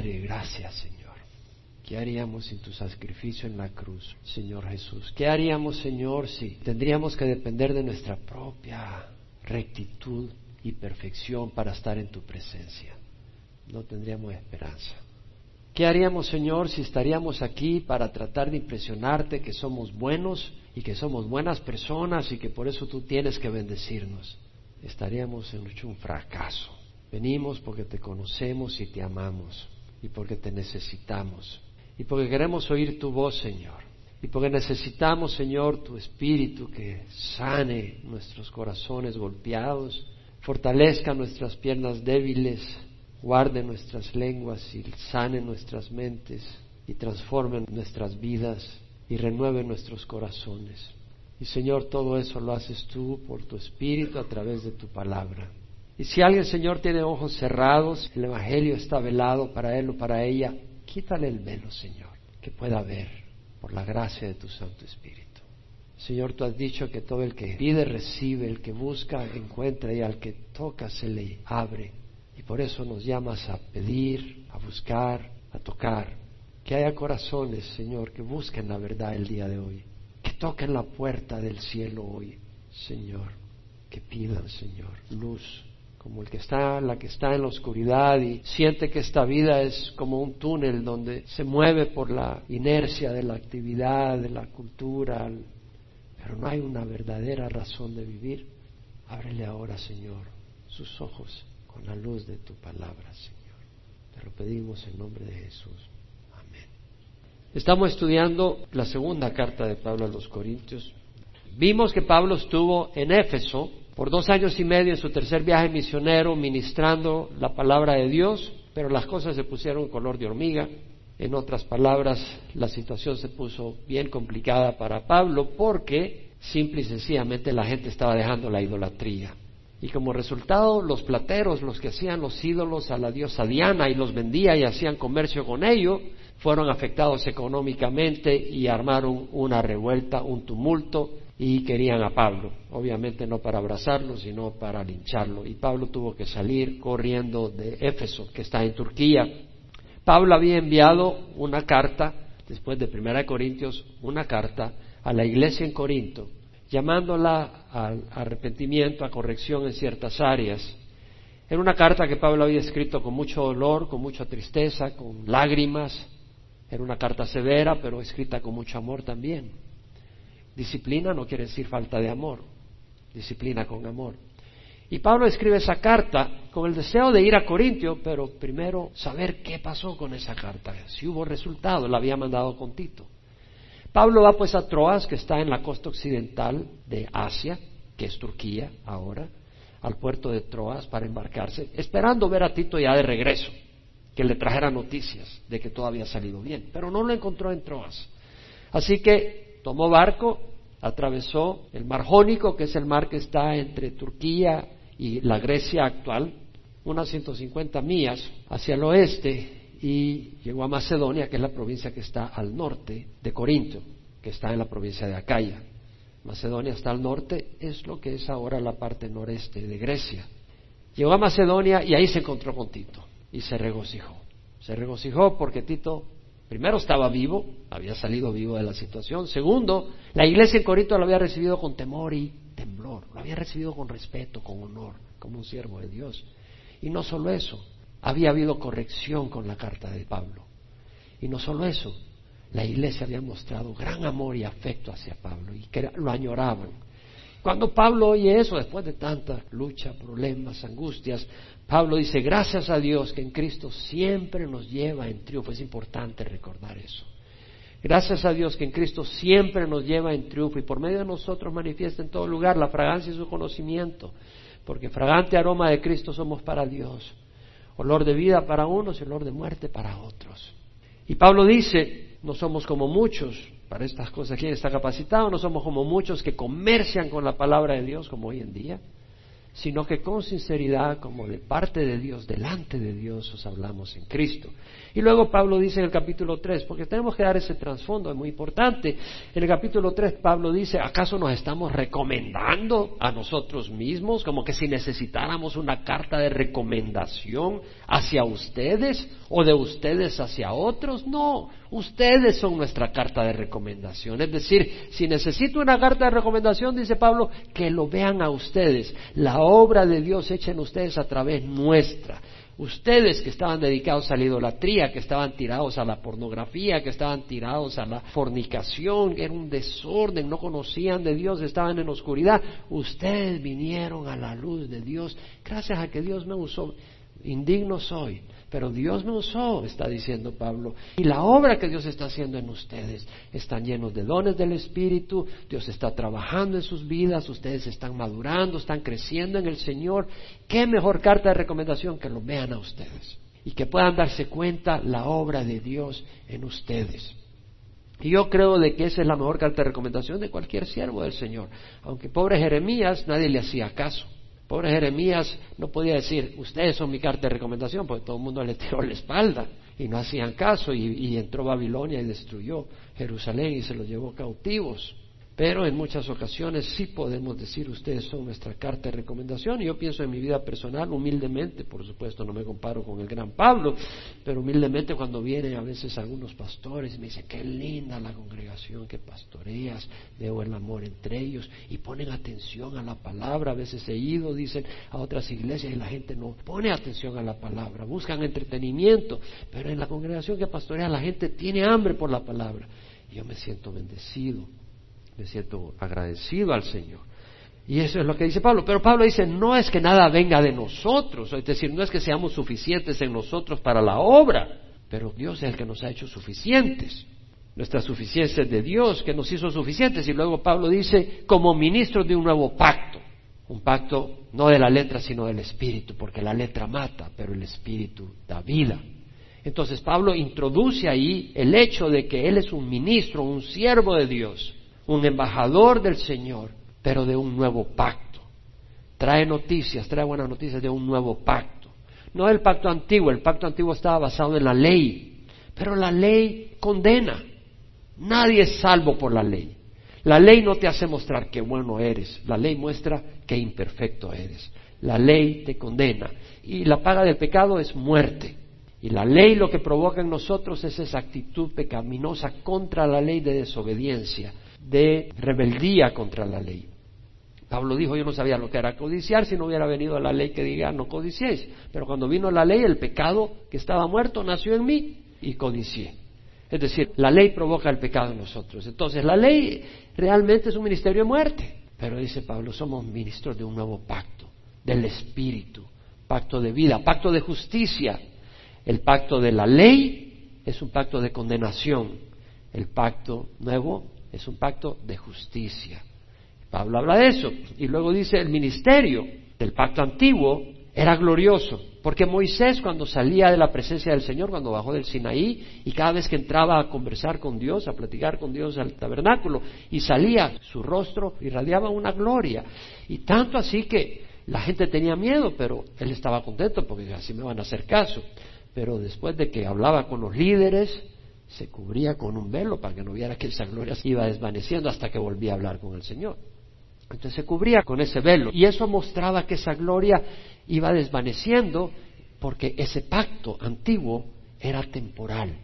Padre, gracias, Señor. ¿Qué haríamos sin tu sacrificio en la cruz, Señor Jesús? ¿Qué haríamos, Señor, si tendríamos que depender de nuestra propia rectitud y perfección para estar en tu presencia? No tendríamos esperanza. ¿Qué haríamos, Señor, si estaríamos aquí para tratar de impresionarte que somos buenos y que somos buenas personas y que por eso tú tienes que bendecirnos? Estaríamos en un fracaso. Venimos porque te conocemos y te amamos y porque te necesitamos y porque queremos oír tu voz, Señor. Y porque necesitamos, Señor, tu espíritu que sane nuestros corazones golpeados, fortalezca nuestras piernas débiles, guarde nuestras lenguas y sane nuestras mentes y transforme nuestras vidas y renueve nuestros corazones. Y Señor, todo eso lo haces tú por tu espíritu a través de tu palabra. Y si alguien, Señor, tiene ojos cerrados, el Evangelio está velado para él o para ella, Quítale el velo, Señor, que pueda ver por la gracia de tu Santo Espíritu. Señor, tú has dicho que todo el que pide recibe, el que busca encuentra y al que toca se le abre. Y por eso nos llamas a pedir, a buscar, a tocar. Que haya corazones, Señor, que busquen la verdad el día de hoy. Que toquen la puerta del cielo hoy, Señor. Que pidan, Señor, luz como el que está, la que está en la oscuridad y siente que esta vida es como un túnel donde se mueve por la inercia de la actividad, de la cultura, pero no hay una verdadera razón de vivir. Ábrele ahora, Señor, sus ojos con la luz de tu palabra, Señor. Te lo pedimos en nombre de Jesús. Amén. Estamos estudiando la segunda carta de Pablo a los Corintios. Vimos que Pablo estuvo en Éfeso por dos años y medio en su tercer viaje misionero ministrando la palabra de Dios, pero las cosas se pusieron color de hormiga. En otras palabras, la situación se puso bien complicada para Pablo porque simple y sencillamente la gente estaba dejando la idolatría. Y como resultado, los plateros, los que hacían los ídolos a la diosa Diana y los vendían y hacían comercio con ellos, fueron afectados económicamente y armaron una revuelta, un tumulto y querían a Pablo, obviamente no para abrazarlo, sino para lincharlo. Y Pablo tuvo que salir corriendo de Éfeso, que está en Turquía. Pablo había enviado una carta, después de Primera de Corintios, una carta a la iglesia en Corinto, llamándola al arrepentimiento, a corrección en ciertas áreas. Era una carta que Pablo había escrito con mucho dolor, con mucha tristeza, con lágrimas. Era una carta severa, pero escrita con mucho amor también. Disciplina no quiere decir falta de amor, disciplina con amor. Y Pablo escribe esa carta con el deseo de ir a Corintio, pero primero saber qué pasó con esa carta, si hubo resultado, la había mandado con Tito. Pablo va pues a Troas, que está en la costa occidental de Asia, que es Turquía ahora, al puerto de Troas para embarcarse, esperando ver a Tito ya de regreso, que le trajera noticias de que todo había salido bien, pero no lo encontró en Troas. Así que tomó barco atravesó el mar Jónico, que es el mar que está entre Turquía y la Grecia actual, unas 150 millas hacia el oeste, y llegó a Macedonia, que es la provincia que está al norte de Corinto, que está en la provincia de Acaya. Macedonia está al norte, es lo que es ahora la parte noreste de Grecia. Llegó a Macedonia y ahí se encontró con Tito y se regocijó. Se regocijó porque Tito Primero estaba vivo, había salido vivo de la situación. Segundo, la iglesia en Corinto lo había recibido con temor y temblor, lo había recibido con respeto, con honor, como un siervo de Dios. Y no solo eso, había habido corrección con la carta de Pablo. Y no solo eso, la iglesia había mostrado gran amor y afecto hacia Pablo y que lo añoraban. Cuando Pablo oye eso, después de tanta lucha, problemas, angustias, Pablo dice, gracias a Dios que en Cristo siempre nos lleva en triunfo. Es importante recordar eso. Gracias a Dios que en Cristo siempre nos lleva en triunfo y por medio de nosotros manifiesta en todo lugar la fragancia y su conocimiento. Porque fragante aroma de Cristo somos para Dios. Olor de vida para unos y olor de muerte para otros. Y Pablo dice, no somos como muchos, para estas cosas. ¿Quién está capacitado? No somos como muchos que comercian con la palabra de Dios como hoy en día, sino que con sinceridad, como de parte de Dios, delante de Dios, os hablamos en Cristo. Y luego Pablo dice en el capítulo 3, porque tenemos que dar ese trasfondo, es muy importante. En el capítulo 3 Pablo dice, ¿acaso nos estamos recomendando a nosotros mismos como que si necesitáramos una carta de recomendación hacia ustedes o de ustedes hacia otros? No, ustedes son nuestra carta de recomendación. Es decir, si necesito una carta de recomendación, dice Pablo, que lo vean a ustedes, obra de Dios hecha en ustedes a través nuestra. Ustedes que estaban dedicados a la idolatría, que estaban tirados a la pornografía, que estaban tirados a la fornicación, era un desorden, no conocían de Dios, estaban en oscuridad, ustedes vinieron a la luz de Dios, gracias a que Dios me usó. Indigno soy, pero Dios me usó, está diciendo Pablo. Y la obra que Dios está haciendo en ustedes, están llenos de dones del Espíritu, Dios está trabajando en sus vidas, ustedes están madurando, están creciendo en el Señor. ¿Qué mejor carta de recomendación que lo vean a ustedes? Y que puedan darse cuenta la obra de Dios en ustedes. Y yo creo de que esa es la mejor carta de recomendación de cualquier siervo del Señor. Aunque pobre Jeremías, nadie le hacía caso. Pobre Jeremías no podía decir, ustedes son mi carta de recomendación, porque todo el mundo le tiró la espalda y no hacían caso y, entró Babilonia y destruyó Jerusalén y se los llevó cautivos. Pero en muchas ocasiones sí podemos decir, ustedes son nuestra carta de recomendación. Y yo pienso en mi vida personal, humildemente, por supuesto no me comparo con el gran Pablo, pero humildemente cuando vienen a veces algunos pastores y me dicen, qué linda la congregación que pastoreas, veo el amor entre ellos y ponen atención a la palabra. A veces he ido, dicen, a otras iglesias y la gente no pone atención a la palabra, buscan entretenimiento, pero en la congregación que pastorea la gente tiene hambre por la palabra. Yo me siento bendecido me siento agradecido al Señor. Y eso es lo que dice Pablo. Pero Pablo dice, no es que nada venga de nosotros, es decir, no es que seamos suficientes en nosotros para la obra, pero Dios es el que nos ha hecho suficientes. Nuestra suficiencia es de Dios, que nos hizo suficientes. Y luego Pablo dice, como ministro de un nuevo pacto, un pacto no de la letra, sino del Espíritu, porque la letra mata, pero el Espíritu da vida. Entonces Pablo introduce ahí el hecho de que Él es un ministro, un siervo de Dios, un embajador del Señor, pero de un nuevo pacto. Trae noticias, trae buenas noticias de un nuevo pacto. No el pacto antiguo, el pacto antiguo estaba basado en la ley, pero la ley condena. Nadie es salvo por la ley. La ley no te hace mostrar qué bueno eres, la ley muestra qué imperfecto eres. La ley te condena y la paga del pecado es muerte. Y la ley lo que provoca en nosotros es esa actitud pecaminosa contra la ley de desobediencia de rebeldía contra la ley. Pablo dijo, yo no sabía lo que era codiciar si no hubiera venido la ley que diga no codiciéis. Pero cuando vino la ley, el pecado que estaba muerto nació en mí y codicié. Es decir, la ley provoca el pecado en nosotros. Entonces, la ley realmente es un ministerio de muerte. Pero dice Pablo, somos ministros de un nuevo pacto, del Espíritu, pacto de vida, pacto de justicia. El pacto de la ley es un pacto de condenación. El pacto nuevo es un pacto de justicia. Pablo habla de eso. Y luego dice, el ministerio del pacto antiguo era glorioso, porque Moisés cuando salía de la presencia del Señor, cuando bajó del Sinaí, y cada vez que entraba a conversar con Dios, a platicar con Dios al tabernáculo, y salía, su rostro irradiaba una gloria. Y tanto así que la gente tenía miedo, pero él estaba contento porque así me van a hacer caso. Pero después de que hablaba con los líderes, se cubría con un velo para que no viera que esa gloria se iba desvaneciendo hasta que volvía a hablar con el Señor. Entonces se cubría con ese velo y eso mostraba que esa gloria iba desvaneciendo porque ese pacto antiguo era temporal.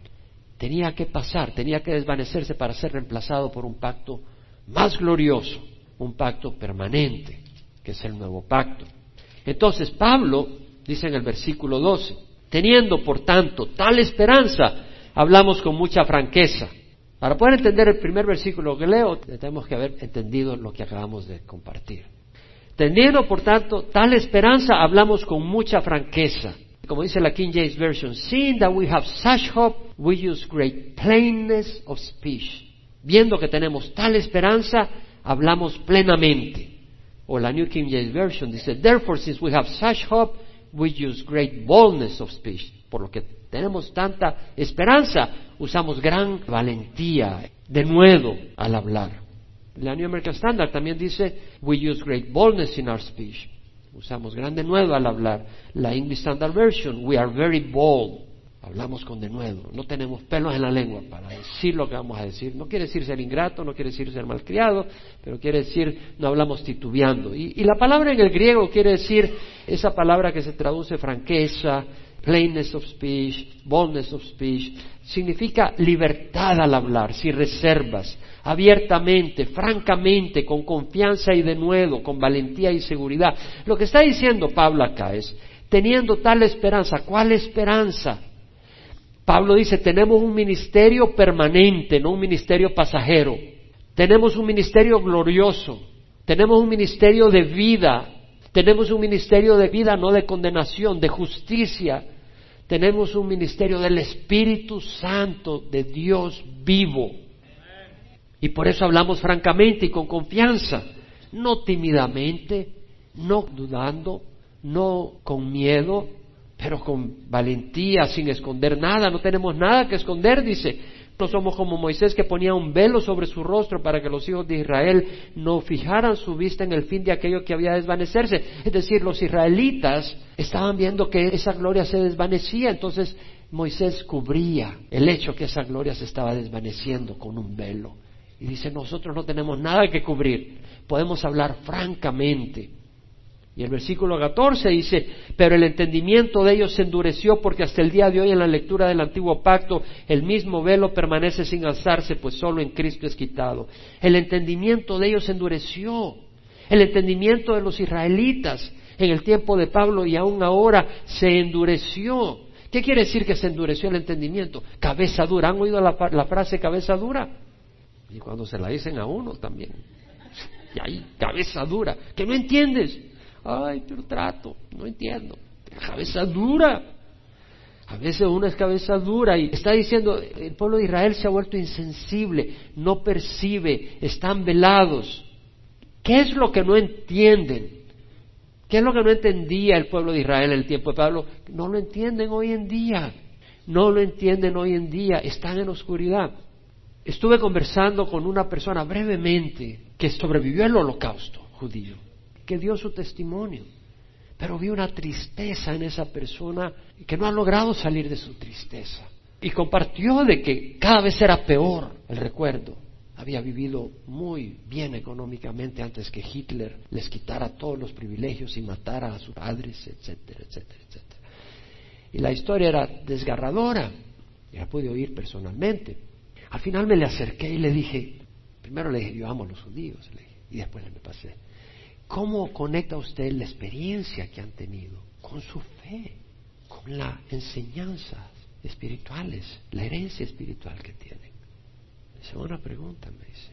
Tenía que pasar, tenía que desvanecerse para ser reemplazado por un pacto más glorioso, un pacto permanente, que es el nuevo pacto. Entonces Pablo dice en el versículo 12, teniendo por tanto tal esperanza, hablamos con mucha franqueza. Para poder entender el primer versículo que leo, tenemos que haber entendido lo que acabamos de compartir. Teniendo, por tanto, tal esperanza, hablamos con mucha franqueza. Como dice la King James Version, seeing that we have such hope, we use great plainness of speech. Viendo que tenemos tal esperanza, hablamos plenamente. O la New King James Version dice, therefore, since we have such hope, we use great boldness of speech. Por lo que tenemos tanta esperanza, usamos gran valentía, de nuevo, al hablar. La New American Standard también dice, we use great boldness in our speech. Usamos gran denuedo al hablar. La English Standard Version, we are very bold. Hablamos con denuedo. No tenemos pelos en la lengua para decir lo que vamos a decir. No quiere decir ser ingrato, no quiere decir ser malcriado, pero quiere decir no hablamos titubeando. Y, y la palabra en el griego quiere decir esa palabra que se traduce franqueza, plainness of speech, boldness of speech, significa libertad al hablar, sin reservas, abiertamente, francamente, con confianza y denuedo, con valentía y seguridad. Lo que está diciendo Pablo acá es, teniendo tal esperanza, ¿cuál esperanza? Pablo dice, tenemos un ministerio permanente, no un ministerio pasajero. Tenemos un ministerio glorioso, tenemos un ministerio de vida, tenemos un ministerio de vida, no de condenación, de justicia, tenemos un ministerio del Espíritu Santo de Dios vivo. Y por eso hablamos francamente y con confianza, no tímidamente, no dudando, no con miedo, pero con valentía, sin esconder nada. No tenemos nada que esconder, dice. No somos como Moisés que ponía un velo sobre su rostro para que los hijos de Israel no fijaran su vista en el fin de aquello que había de desvanecerse. Es decir, los israelitas estaban viendo que esa gloria se desvanecía, entonces Moisés cubría el hecho que esa gloria se estaba desvaneciendo con un velo. Y dice, nosotros no tenemos nada que cubrir, podemos hablar francamente. Y el versículo 14 dice, pero el entendimiento de ellos se endureció porque hasta el día de hoy en la lectura del antiguo pacto el mismo velo permanece sin alzarse, pues solo en Cristo es quitado. El entendimiento de ellos se endureció. El entendimiento de los israelitas en el tiempo de Pablo y aún ahora se endureció. ¿Qué quiere decir que se endureció el entendimiento? Cabeza dura. ¿Han oído la, frase cabeza dura? Y cuando se la dicen a uno también. Y ahí, cabeza dura. ¿Que no entiendes? Ay, pero trato, no entiendo. Cabeza dura. A veces uno es cabeza dura y está diciendo, el pueblo de Israel se ha vuelto insensible, no percibe, están velados. ¿Qué es lo que no entienden? ¿Qué es lo que no entendía el pueblo de Israel en el tiempo de Pablo? No lo entienden hoy en día. No lo entienden hoy en día. Están en oscuridad. Estuve conversando con una persona brevemente que sobrevivió al holocausto judío que dio su testimonio. Pero vi una tristeza en esa persona que no ha logrado salir de su tristeza. Y compartió de que cada vez era peor el recuerdo. Había vivido muy bien económicamente antes que Hitler les quitara todos los privilegios y matara a sus padres, etcétera, etcétera, etcétera. Y la historia era desgarradora. Ya pude oír personalmente. Al final me le acerqué y le dije, primero le dije, yo amo a los judíos, y después le me pasé. ¿Cómo conecta usted la experiencia que han tenido con su fe, con las enseñanzas espirituales, la herencia espiritual que tienen? Segunda pregunta me dice.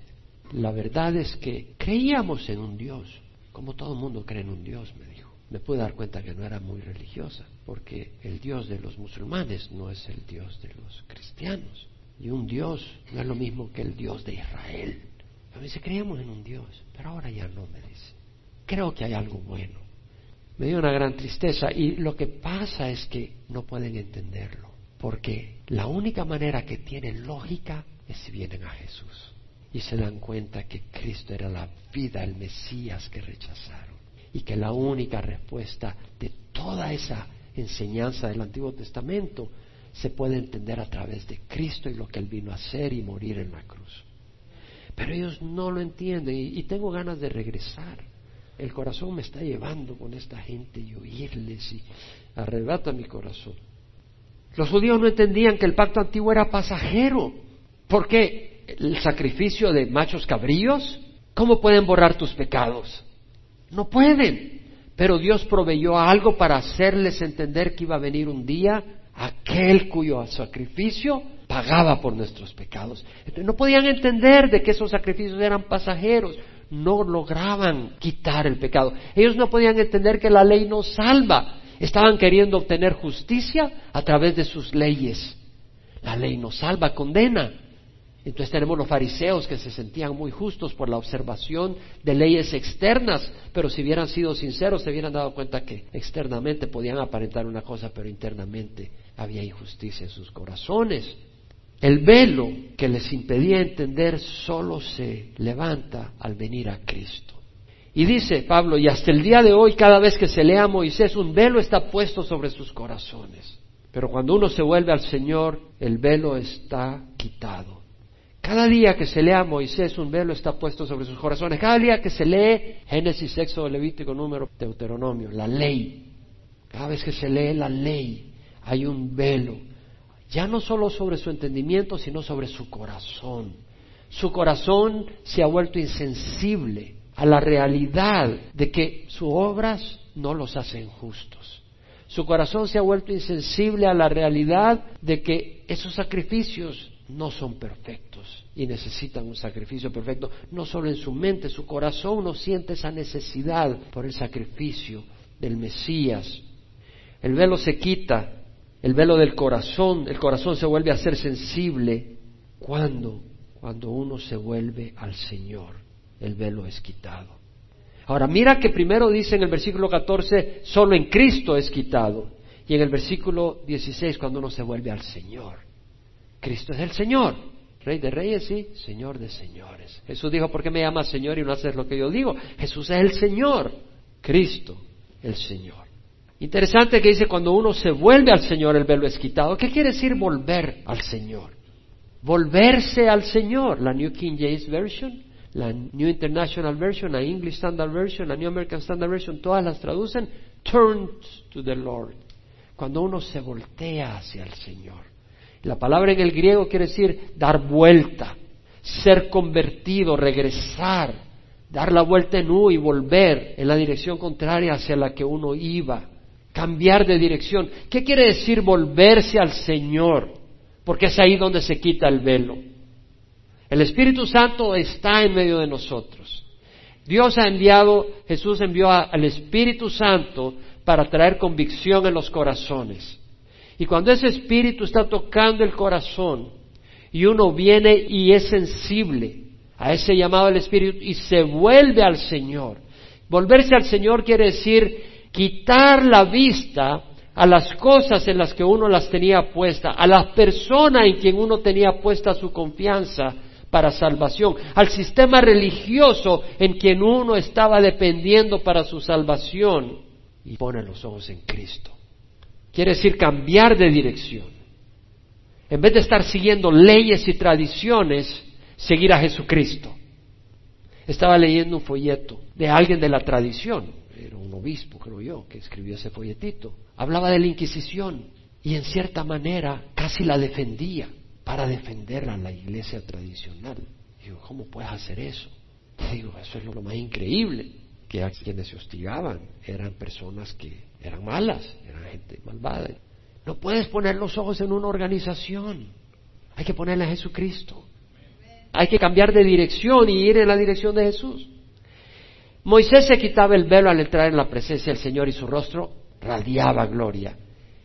La verdad es que creíamos en un Dios, como todo mundo cree en un Dios, me dijo. Me pude dar cuenta que no era muy religiosa, porque el Dios de los musulmanes no es el Dios de los cristianos. Y un Dios no es lo mismo que el Dios de Israel. Me dice, creíamos en un Dios, pero ahora ya no, me dice creo que hay algo bueno. Me dio una gran tristeza y lo que pasa es que no pueden entenderlo, porque la única manera que tienen lógica es si vienen a Jesús y se dan cuenta que Cristo era la vida, el Mesías que rechazaron y que la única respuesta de toda esa enseñanza del Antiguo Testamento se puede entender a través de Cristo y lo que Él vino a hacer y morir en la cruz. Pero ellos no lo entienden y, y tengo ganas de regresar el corazón me está llevando con esta gente y oírles y arrebata mi corazón. Los judíos no entendían que el pacto antiguo era pasajero. ¿Por qué? ¿El sacrificio de machos cabríos? ¿Cómo pueden borrar tus pecados? No pueden. Pero Dios proveyó algo para hacerles entender que iba a venir un día aquel cuyo sacrificio pagaba por nuestros pecados. no podían entender de que esos sacrificios eran pasajeros no lograban quitar el pecado. Ellos no podían entender que la ley no salva. Estaban queriendo obtener justicia a través de sus leyes. La ley no salva, condena. Entonces tenemos los fariseos que se sentían muy justos por la observación de leyes externas, pero si hubieran sido sinceros se hubieran dado cuenta que externamente podían aparentar una cosa, pero internamente había injusticia en sus corazones. El velo que les impedía entender solo se levanta al venir a Cristo. Y dice Pablo, y hasta el día de hoy, cada vez que se lea a Moisés, un velo está puesto sobre sus corazones. Pero cuando uno se vuelve al Señor, el velo está quitado. Cada día que se lea a Moisés, un velo está puesto sobre sus corazones. Cada día que se lee Génesis, Éxodo, Levítico, Número, Deuteronomio, la ley. Cada vez que se lee la ley, hay un velo. Ya no solo sobre su entendimiento, sino sobre su corazón. Su corazón se ha vuelto insensible a la realidad de que sus obras no los hacen justos. Su corazón se ha vuelto insensible a la realidad de que esos sacrificios no son perfectos y necesitan un sacrificio perfecto, no solo en su mente, su corazón no siente esa necesidad por el sacrificio del Mesías. El velo se quita, el velo del corazón, el corazón se vuelve a ser sensible. ¿Cuándo? Cuando uno se vuelve al Señor el velo es quitado. Ahora, mira que primero dice en el versículo 14, solo en Cristo es quitado. Y en el versículo 16, cuando uno se vuelve al Señor. Cristo es el Señor. Rey de reyes y Señor de señores. Jesús dijo, ¿por qué me llamas Señor y no haces lo que yo digo? Jesús es el Señor. Cristo, el Señor. Interesante que dice, cuando uno se vuelve al Señor, el velo es quitado. ¿Qué quiere decir volver al Señor? Volverse al Señor. La New King James Version la New International Version, la English Standard Version, la New American Standard Version, todas las traducen turn to the Lord. Cuando uno se voltea hacia el Señor. La palabra en el griego quiere decir dar vuelta, ser convertido, regresar, dar la vuelta en U y volver en la dirección contraria hacia la que uno iba, cambiar de dirección. ¿Qué quiere decir volverse al Señor? Porque es ahí donde se quita el velo. El Espíritu Santo está en medio de nosotros. Dios ha enviado, Jesús envió al Espíritu Santo para traer convicción en los corazones. Y cuando ese Espíritu está tocando el corazón y uno viene y es sensible a ese llamado del Espíritu y se vuelve al Señor, volverse al Señor quiere decir quitar la vista a las cosas en las que uno las tenía puestas, a las personas en quien uno tenía puesta su confianza para salvación, al sistema religioso en quien uno estaba dependiendo para su salvación y pone los ojos en Cristo. Quiere decir cambiar de dirección. En vez de estar siguiendo leyes y tradiciones, seguir a Jesucristo. Estaba leyendo un folleto de alguien de la tradición, era un obispo, creo yo, que escribió ese folletito. Hablaba de la Inquisición y en cierta manera casi la defendía para defender a la iglesia tradicional. Digo, ¿cómo puedes hacer eso? Digo, eso es lo más increíble, que a quienes se hostigaban eran personas que eran malas, eran gente malvada. No puedes poner los ojos en una organización, hay que ponerle a Jesucristo. Hay que cambiar de dirección y ir en la dirección de Jesús. Moisés se quitaba el velo al entrar en la presencia del Señor y su rostro radiaba gloria.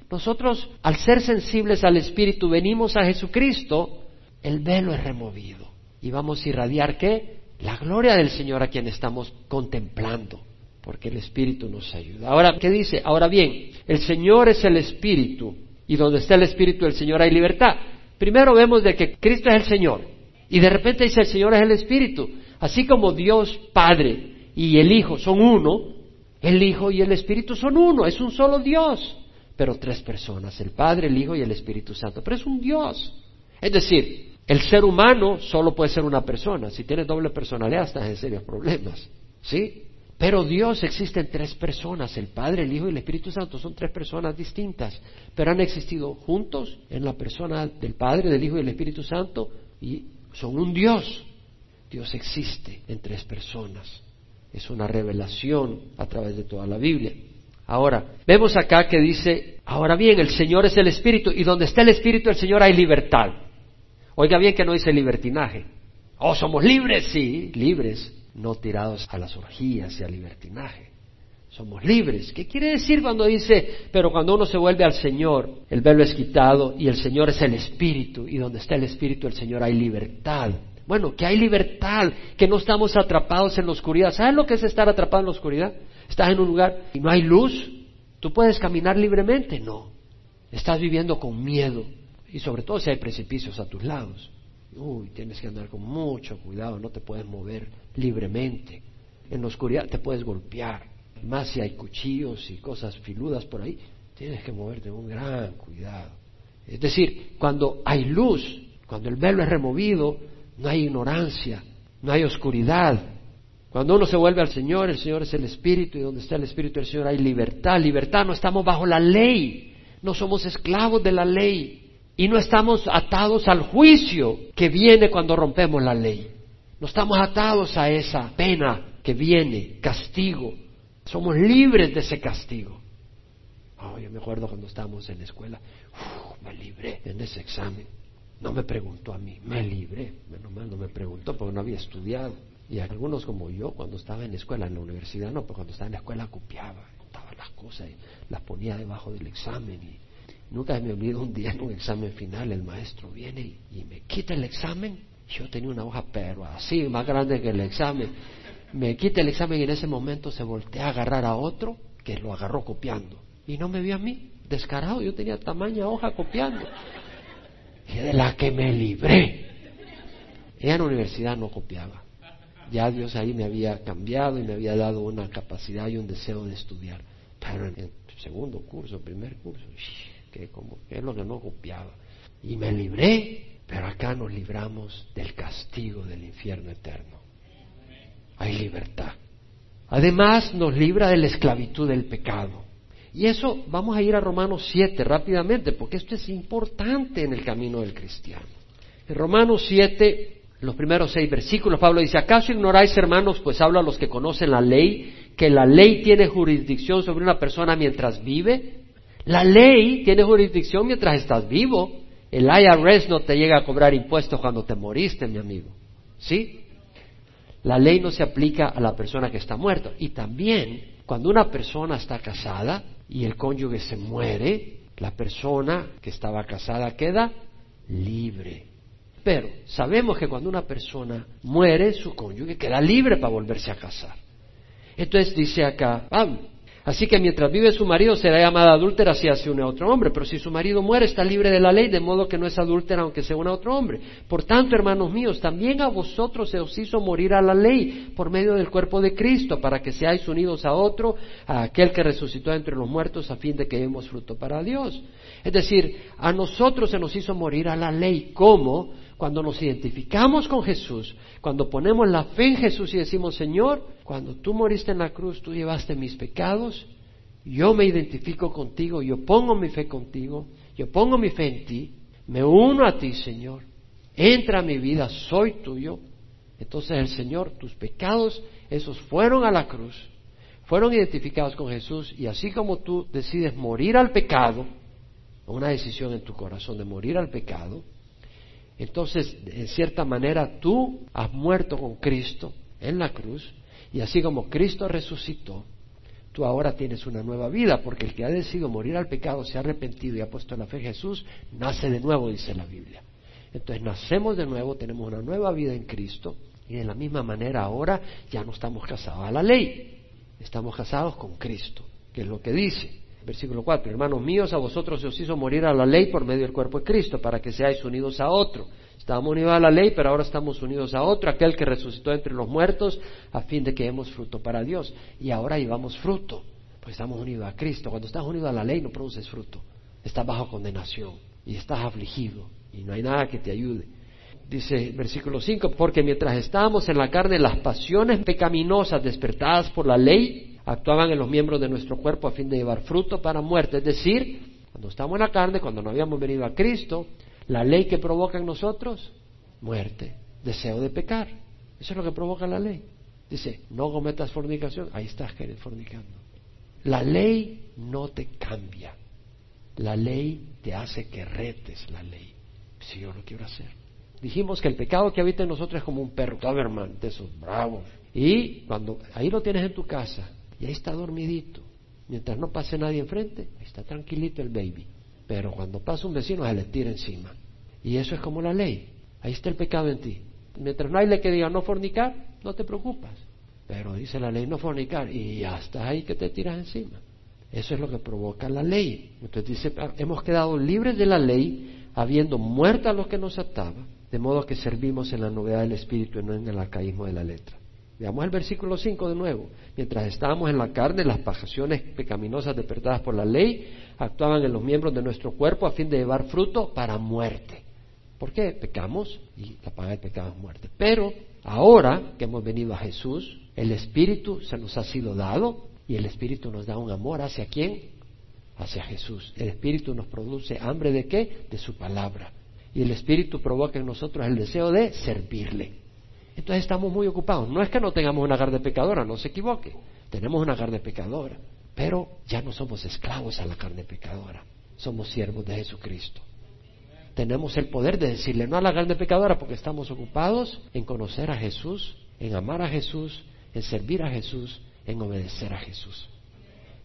Nosotros, al ser sensibles al Espíritu, venimos a Jesucristo, el velo es removido. Y vamos a irradiar qué? La gloria del Señor a quien estamos contemplando, porque el Espíritu nos ayuda. Ahora, ¿qué dice? Ahora bien, el Señor es el Espíritu, y donde está el Espíritu del Señor hay libertad. Primero vemos de que Cristo es el Señor, y de repente dice el Señor es el Espíritu. Así como Dios Padre y el Hijo son uno, el Hijo y el Espíritu son uno, es un solo Dios pero tres personas, el Padre, el Hijo y el Espíritu Santo. Pero es un Dios. Es decir, el ser humano solo puede ser una persona. Si tiene doble personalidad estás en serios problemas. ¿Sí? Pero Dios existe en tres personas, el Padre, el Hijo y el Espíritu Santo. Son tres personas distintas, pero han existido juntos en la persona del Padre, del Hijo y del Espíritu Santo y son un Dios. Dios existe en tres personas. Es una revelación a través de toda la Biblia. Ahora, vemos acá que dice, ahora bien, el Señor es el Espíritu y donde está el Espíritu del Señor hay libertad. Oiga bien que no dice libertinaje. Oh, somos libres, sí, libres, no tirados a las orgías y al libertinaje. Somos libres. ¿Qué quiere decir cuando dice, pero cuando uno se vuelve al Señor, el velo es quitado y el Señor es el Espíritu y donde está el Espíritu del Señor hay libertad? Bueno, que hay libertad, que no estamos atrapados en la oscuridad. ¿Sabes lo que es estar atrapado en la oscuridad? Estás en un lugar y no hay luz. ¿Tú puedes caminar libremente? No. Estás viviendo con miedo. Y sobre todo si hay precipicios a tus lados. Uy, tienes que andar con mucho cuidado, no te puedes mover libremente. en la oscuridad te puedes golpear. Más si hay cuchillos y cosas filudas por ahí, tienes que moverte con gran cuidado. Es decir, cuando hay luz, cuando el velo es removido, no hay ignorancia, no hay oscuridad. Cuando uno se vuelve al Señor, el Señor es el Espíritu y donde está el Espíritu del Señor hay libertad. Libertad, no estamos bajo la ley, no somos esclavos de la ley y no estamos atados al juicio que viene cuando rompemos la ley. No estamos atados a esa pena que viene, castigo. Somos libres de ese castigo. Oh, yo me acuerdo cuando estábamos en la escuela, me libré en ese examen. No me preguntó a mí, me libré. Menos mal no me preguntó porque no había estudiado. Y algunos como yo, cuando estaba en la escuela, en la universidad no, pero cuando estaba en la escuela copiaba, contaba las cosas y las ponía debajo del examen. Y nunca me olvido un día en un examen final, el maestro viene y, me quita el examen. Yo tenía una hoja, pero así, más grande que el examen. Me quita el examen y en ese momento se voltea a agarrar a otro que lo agarró copiando. Y no me vio a mí, descarado, yo tenía tamaña hoja copiando. De la que me libré. Ella en la universidad no copiaba ya Dios ahí me había cambiado y me había dado una capacidad y un deseo de estudiar. Pero en el segundo curso, primer curso, que como que es lo que no copiaba. Y me libré, pero acá nos libramos del castigo del infierno eterno. Hay libertad. Además nos libra de la esclavitud del pecado. Y eso vamos a ir a Romanos 7 rápidamente, porque esto es importante en el camino del cristiano. En Romanos 7 los primeros seis versículos, Pablo dice, ¿acaso ignoráis, hermanos, pues habla a los que conocen la ley, que la ley tiene jurisdicción sobre una persona mientras vive? La ley tiene jurisdicción mientras estás vivo. El IRS no te llega a cobrar impuestos cuando te moriste, mi amigo. ¿Sí? La ley no se aplica a la persona que está muerta. Y también, cuando una persona está casada y el cónyuge se muere, la persona que estaba casada queda libre. Pero sabemos que cuando una persona muere, su cónyuge queda libre para volverse a casar. Entonces dice acá Pablo, así que mientras vive su marido será llamada adúltera si hace une a otro hombre, pero si su marido muere está libre de la ley, de modo que no es adúltera aunque sea une a otro hombre. Por tanto, hermanos míos, también a vosotros se os hizo morir a la ley por medio del cuerpo de Cristo, para que seáis unidos a otro, a aquel que resucitó entre los muertos, a fin de que demos fruto para Dios. Es decir, a nosotros se nos hizo morir a la ley. ¿Cómo? Cuando nos identificamos con Jesús, cuando ponemos la fe en Jesús y decimos, Señor, cuando tú moriste en la cruz, tú llevaste mis pecados, yo me identifico contigo, yo pongo mi fe contigo, yo pongo mi fe en ti, me uno a ti, Señor, entra a mi vida, soy tuyo. Entonces el Señor, tus pecados, esos fueron a la cruz, fueron identificados con Jesús y así como tú decides morir al pecado, una decisión en tu corazón de morir al pecado, entonces, en cierta manera, tú has muerto con Cristo en la cruz y así como Cristo resucitó, tú ahora tienes una nueva vida, porque el que ha decidido morir al pecado, se ha arrepentido y ha puesto la fe en Jesús, nace de nuevo, dice la Biblia. Entonces nacemos de nuevo, tenemos una nueva vida en Cristo y de la misma manera ahora ya no estamos casados a la ley, estamos casados con Cristo, que es lo que dice. Versículo 4. Hermanos míos, a vosotros se os hizo morir a la ley por medio del cuerpo de Cristo, para que seáis unidos a otro. Estábamos unidos a la ley, pero ahora estamos unidos a otro, aquel que resucitó entre los muertos, a fin de que demos fruto para Dios. Y ahora llevamos fruto, pues estamos unidos a Cristo. Cuando estás unido a la ley no produces fruto. Estás bajo condenación y estás afligido y no hay nada que te ayude. Dice versículo 5, porque mientras estábamos en la carne, las pasiones pecaminosas despertadas por la ley actuaban en los miembros de nuestro cuerpo a fin de llevar fruto para muerte. Es decir, cuando estamos en la carne, cuando no habíamos venido a Cristo, la ley que provoca en nosotros, muerte, deseo de pecar. Eso es lo que provoca la ley. Dice, no cometas fornicación, ahí estás fornicando. La ley no te cambia. La ley te hace que retes la ley. Si yo lo quiero hacer. Dijimos que el pecado que habita en nosotros es como un perro, Doberman, de esos bravos. Y cuando ahí lo tienes en tu casa, y ahí está dormidito. Mientras no pase nadie enfrente, ahí está tranquilito el baby. Pero cuando pasa un vecino, se le tira encima. Y eso es como la ley. Ahí está el pecado en ti. Mientras no hay ley que diga no fornicar, no te preocupas. Pero dice la ley no fornicar y ya estás ahí que te tiras encima. Eso es lo que provoca la ley. Entonces dice, ah, hemos quedado libres de la ley, habiendo muerto a los que nos ataban, de modo que servimos en la novedad del Espíritu y no en el arcaísmo de la letra. Veamos el versículo 5 de nuevo. Mientras estábamos en la carne, las pasiones pecaminosas despertadas por la ley actuaban en los miembros de nuestro cuerpo a fin de llevar fruto para muerte. ¿Por qué? Pecamos y la paga del pecado es muerte. Pero ahora que hemos venido a Jesús, el Espíritu se nos ha sido dado y el Espíritu nos da un amor hacia quién? Hacia Jesús. El Espíritu nos produce hambre de qué? De su palabra. Y el Espíritu provoca en nosotros el deseo de servirle. Entonces estamos muy ocupados. No es que no tengamos una carne pecadora, no se equivoque. Tenemos una carne pecadora. Pero ya no somos esclavos a la carne pecadora. Somos siervos de Jesucristo. Tenemos el poder de decirle no a la carne pecadora porque estamos ocupados en conocer a Jesús, en amar a Jesús, en servir a Jesús, en obedecer a Jesús.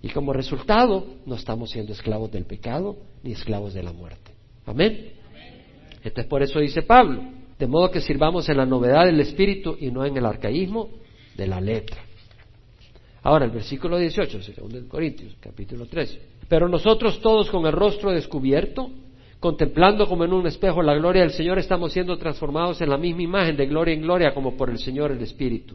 Y como resultado, no estamos siendo esclavos del pecado ni esclavos de la muerte. Amén. Entonces por eso dice Pablo, de modo que sirvamos en la novedad del espíritu y no en el arcaísmo de la letra. Ahora, el versículo 18, segundo de Corintios, capítulo 13. Pero nosotros todos con el rostro descubierto, contemplando como en un espejo la gloria del Señor, estamos siendo transformados en la misma imagen de gloria en gloria como por el Señor el Espíritu.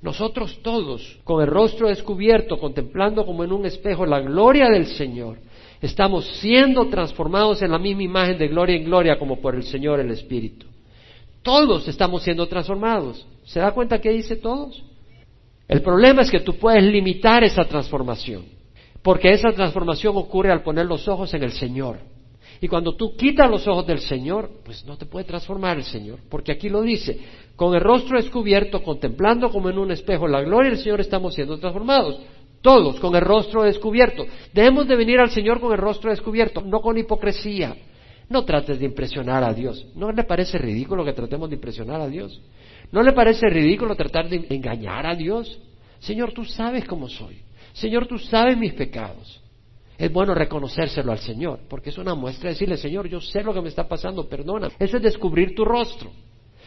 Nosotros todos, con el rostro descubierto, contemplando como en un espejo la gloria del Señor, estamos siendo transformados en la misma imagen de gloria en gloria como por el Señor el Espíritu. Todos estamos siendo transformados. ¿Se da cuenta que dice todos? El problema es que tú puedes limitar esa transformación, porque esa transformación ocurre al poner los ojos en el Señor. Y cuando tú quitas los ojos del Señor, pues no te puede transformar el Señor, porque aquí lo dice, con el rostro descubierto, contemplando como en un espejo la gloria del Señor, estamos siendo transformados. Todos, con el rostro descubierto. Debemos de venir al Señor con el rostro descubierto, no con hipocresía, no trates de impresionar a Dios. ¿No le parece ridículo que tratemos de impresionar a Dios? ¿No le parece ridículo tratar de engañar a Dios? Señor, tú sabes cómo soy. Señor, tú sabes mis pecados. Es bueno reconocérselo al Señor, porque es una muestra de decirle, Señor, yo sé lo que me está pasando, perdona. Eso es descubrir tu rostro.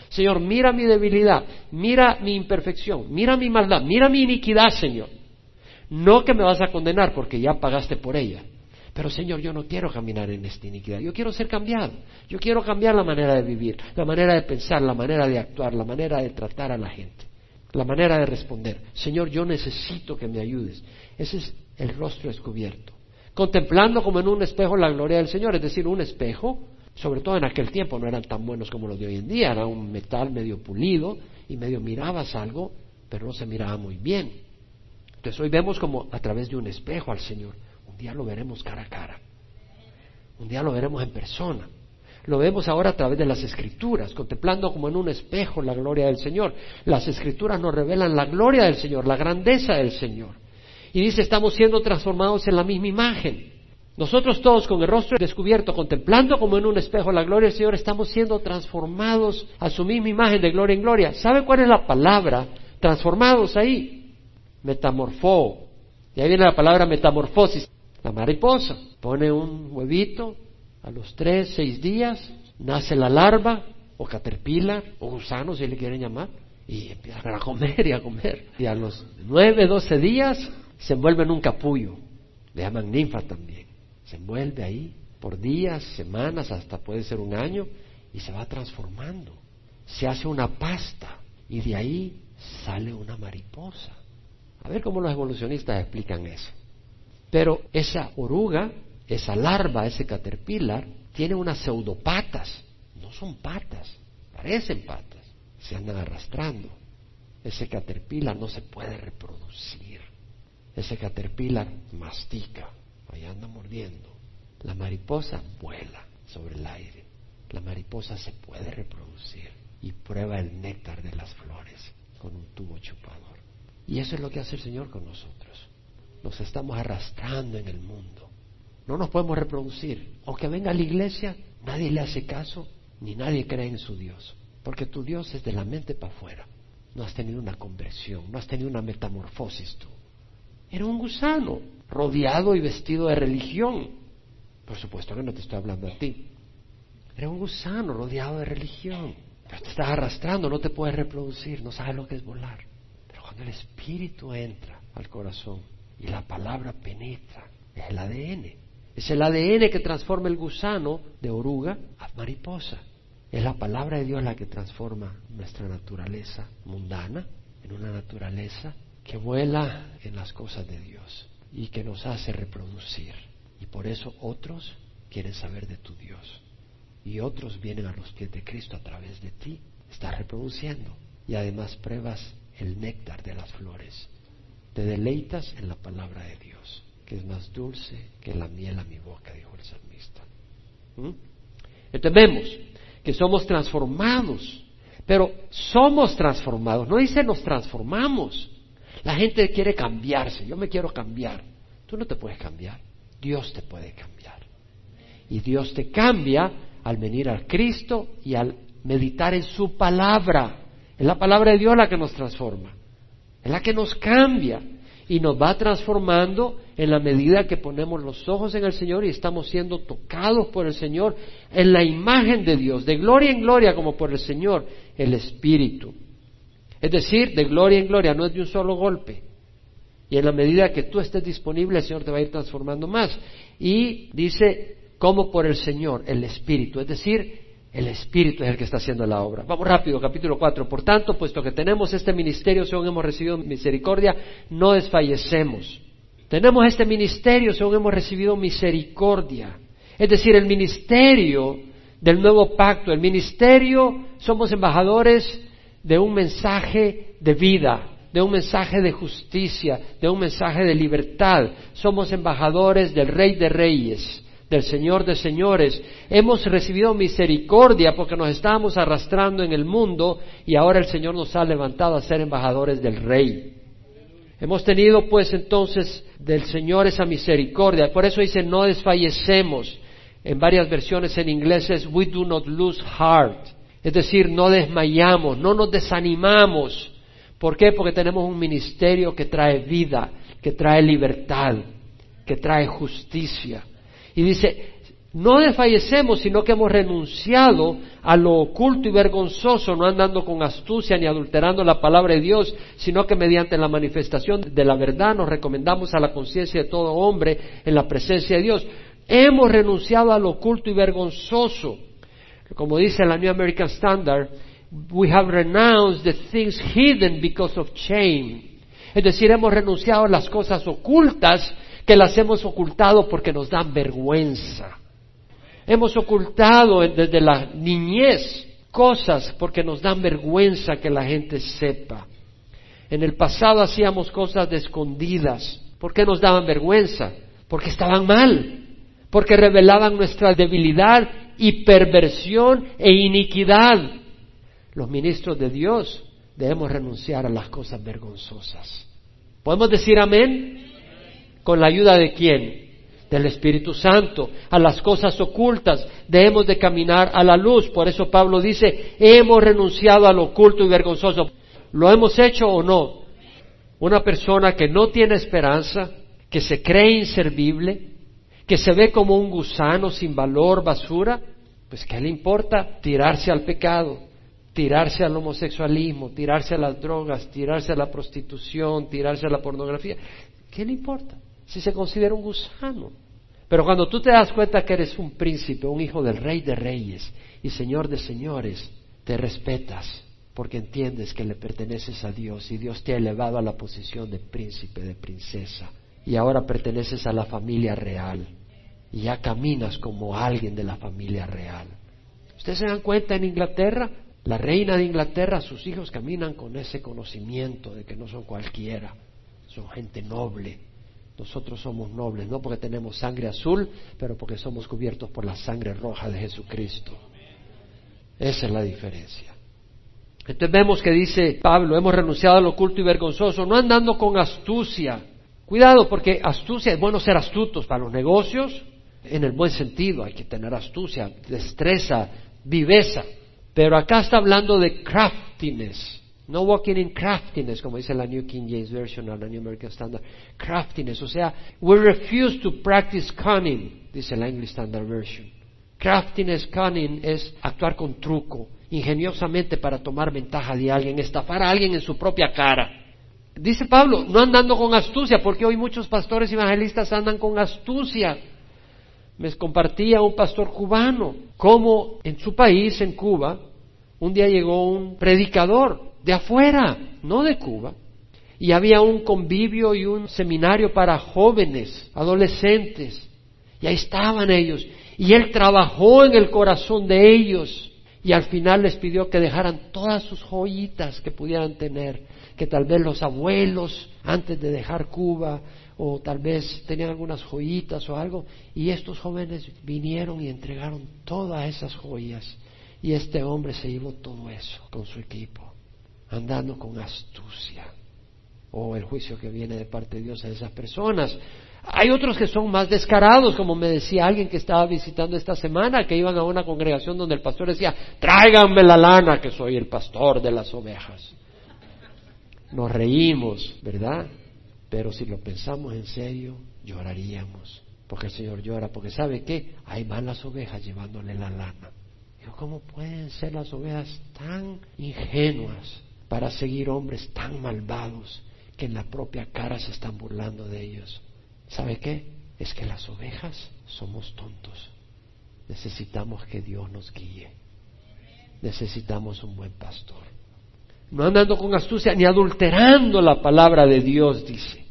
Señor, mira mi debilidad, mira mi imperfección, mira mi maldad, mira mi iniquidad, Señor. No que me vas a condenar porque ya pagaste por ella, pero Señor, yo no quiero caminar en esta iniquidad, yo quiero ser cambiado, yo quiero cambiar la manera de vivir, la manera de pensar, la manera de actuar, la manera de tratar a la gente, la manera de responder. Señor, yo necesito que me ayudes. Ese es el rostro descubierto. Contemplando como en un espejo la gloria del Señor, es decir, un espejo, sobre todo en aquel tiempo no eran tan buenos como los de hoy en día, era un metal medio pulido y medio mirabas algo, pero no se miraba muy bien. Entonces hoy vemos como a través de un espejo al Señor día lo veremos cara a cara. Un día lo veremos en persona. Lo vemos ahora a través de las escrituras, contemplando como en un espejo la gloria del Señor. Las escrituras nos revelan la gloria del Señor, la grandeza del Señor. Y dice, estamos siendo transformados en la misma imagen. Nosotros todos con el rostro descubierto, contemplando como en un espejo la gloria del Señor, estamos siendo transformados a su misma imagen de gloria en gloria. ¿Sabe cuál es la palabra? Transformados ahí. Metamorfó. Y ahí viene la palabra metamorfosis. La mariposa pone un huevito, a los tres, seis días, nace la larva, o caterpillar, o gusano, si le quieren llamar, y empiezan a comer y a comer. Y a los nueve, doce días se envuelve en un capullo, le llaman ninfa también. Se envuelve ahí por días, semanas, hasta puede ser un año, y se va transformando. Se hace una pasta, y de ahí sale una mariposa. A ver cómo los evolucionistas explican eso. Pero esa oruga, esa larva, ese caterpillar, tiene unas pseudopatas. No son patas, parecen patas. Se andan arrastrando. Ese caterpillar no se puede reproducir. Ese caterpillar mastica, ahí anda mordiendo. La mariposa vuela sobre el aire. La mariposa se puede reproducir y prueba el néctar de las flores con un tubo chupador. Y eso es lo que hace el Señor con nosotros nos estamos arrastrando en el mundo. No nos podemos reproducir. Aunque venga a la iglesia, nadie le hace caso, ni nadie cree en su Dios. Porque tu Dios es de la mente para afuera. No has tenido una conversión, no has tenido una metamorfosis tú. Era un gusano, rodeado y vestido de religión. Por supuesto que no te estoy hablando a ti. Era un gusano rodeado de religión. Pero te estás arrastrando, no te puedes reproducir, no sabes lo que es volar. Pero cuando el Espíritu entra al corazón, y la palabra penetra, es el ADN. Es el ADN que transforma el gusano de oruga a mariposa. Es la palabra de Dios la que transforma nuestra naturaleza mundana en una naturaleza que vuela en las cosas de Dios y que nos hace reproducir. Y por eso otros quieren saber de tu Dios. Y otros vienen a los pies de Cristo a través de ti. Estás reproduciendo. Y además pruebas el néctar de las flores. Te deleitas en la palabra de Dios, que es más dulce que la miel a mi boca, dijo el salmista. ¿Mm? Entonces vemos que somos transformados, pero somos transformados, no dice nos transformamos. La gente quiere cambiarse, yo me quiero cambiar. Tú no te puedes cambiar, Dios te puede cambiar. Y Dios te cambia al venir al Cristo y al meditar en su palabra. Es la palabra de Dios la que nos transforma, es la que nos cambia y nos va transformando en la medida que ponemos los ojos en el Señor y estamos siendo tocados por el Señor en la imagen de Dios, de gloria en gloria como por el Señor, el Espíritu. Es decir, de gloria en gloria, no es de un solo golpe. Y en la medida que tú estés disponible, el Señor te va a ir transformando más. Y dice, como por el Señor, el Espíritu. Es decir, el Espíritu es el que está haciendo la obra. Vamos rápido, capítulo 4. Por tanto, puesto que tenemos este ministerio, según hemos recibido misericordia, no desfallecemos. Tenemos este ministerio, según hemos recibido misericordia. Es decir, el ministerio del nuevo pacto, el ministerio, somos embajadores de un mensaje de vida, de un mensaje de justicia, de un mensaje de libertad. Somos embajadores del Rey de Reyes del Señor de señores. Hemos recibido misericordia porque nos estábamos arrastrando en el mundo y ahora el Señor nos ha levantado a ser embajadores del Rey. Hemos tenido pues entonces del Señor esa misericordia. Por eso dice no desfallecemos. En varias versiones en inglés es we do not lose heart. Es decir, no desmayamos, no nos desanimamos. ¿Por qué? Porque tenemos un ministerio que trae vida, que trae libertad, que trae justicia. Y dice, no desfallecemos, sino que hemos renunciado a lo oculto y vergonzoso, no andando con astucia ni adulterando la palabra de Dios, sino que mediante la manifestación de la verdad nos recomendamos a la conciencia de todo hombre en la presencia de Dios. Hemos renunciado a lo oculto y vergonzoso. Como dice la New American Standard, we have renounced the things hidden because of shame. Es decir, hemos renunciado a las cosas ocultas que las hemos ocultado porque nos dan vergüenza. Hemos ocultado desde la niñez cosas porque nos dan vergüenza que la gente sepa. En el pasado hacíamos cosas de escondidas. ¿Por qué nos daban vergüenza? Porque estaban mal, porque revelaban nuestra debilidad y perversión e iniquidad. Los ministros de Dios debemos renunciar a las cosas vergonzosas. ¿Podemos decir amén? ¿Con la ayuda de quién? Del Espíritu Santo. A las cosas ocultas debemos de caminar a la luz. Por eso Pablo dice, hemos renunciado al oculto y vergonzoso. ¿Lo hemos hecho o no? Una persona que no tiene esperanza, que se cree inservible, que se ve como un gusano sin valor, basura, pues ¿qué le importa? Tirarse al pecado, tirarse al homosexualismo, tirarse a las drogas, tirarse a la prostitución, tirarse a la pornografía. ¿Qué le importa? Si se considera un gusano. Pero cuando tú te das cuenta que eres un príncipe, un hijo del rey de reyes y señor de señores, te respetas porque entiendes que le perteneces a Dios y Dios te ha elevado a la posición de príncipe, de princesa. Y ahora perteneces a la familia real y ya caminas como alguien de la familia real. ¿Ustedes se dan cuenta en Inglaterra? La reina de Inglaterra, sus hijos caminan con ese conocimiento de que no son cualquiera, son gente noble, nosotros somos nobles, no porque tenemos sangre azul, pero porque somos cubiertos por la sangre roja de Jesucristo. Esa es la diferencia. Entonces vemos que dice Pablo, hemos renunciado al oculto y vergonzoso, no andando con astucia. Cuidado, porque astucia es bueno ser astutos para los negocios, en el buen sentido, hay que tener astucia, destreza, viveza. Pero acá está hablando de craftiness, no walking in craftiness, como dice la New King James Version o la New American Standard. Craftiness, o sea, we refuse to practice cunning, dice la English Standard Version. Craftiness, cunning es actuar con truco, ingeniosamente para tomar ventaja de alguien, estafar a alguien en su propia cara. Dice Pablo, no andando con astucia, porque hoy muchos pastores evangelistas andan con astucia. Me compartía un pastor cubano cómo en su país, en Cuba, un día llegó un predicador de afuera, no de Cuba. Y había un convivio y un seminario para jóvenes, adolescentes. Y ahí estaban ellos. Y él trabajó en el corazón de ellos. Y al final les pidió que dejaran todas sus joyitas que pudieran tener, que tal vez los abuelos, antes de dejar Cuba, o tal vez tenían algunas joyitas o algo, y estos jóvenes vinieron y entregaron todas esas joyas, y este hombre se llevó todo eso con su equipo, andando con astucia, o el juicio que viene de parte de Dios a esas personas. Hay otros que son más descarados, como me decía alguien que estaba visitando esta semana, que iban a una congregación donde el pastor decía, tráiganme la lana, que soy el pastor de las ovejas. Nos reímos, ¿verdad? Pero si lo pensamos en serio, lloraríamos. Porque el Señor llora, porque ¿sabe qué? Hay van las ovejas llevándole la lana. Digo, ¿cómo pueden ser las ovejas tan ingenuas para seguir hombres tan malvados que en la propia cara se están burlando de ellos? ¿Sabe qué? Es que las ovejas somos tontos. Necesitamos que Dios nos guíe. Necesitamos un buen pastor. No andando con astucia ni adulterando la palabra de Dios, dice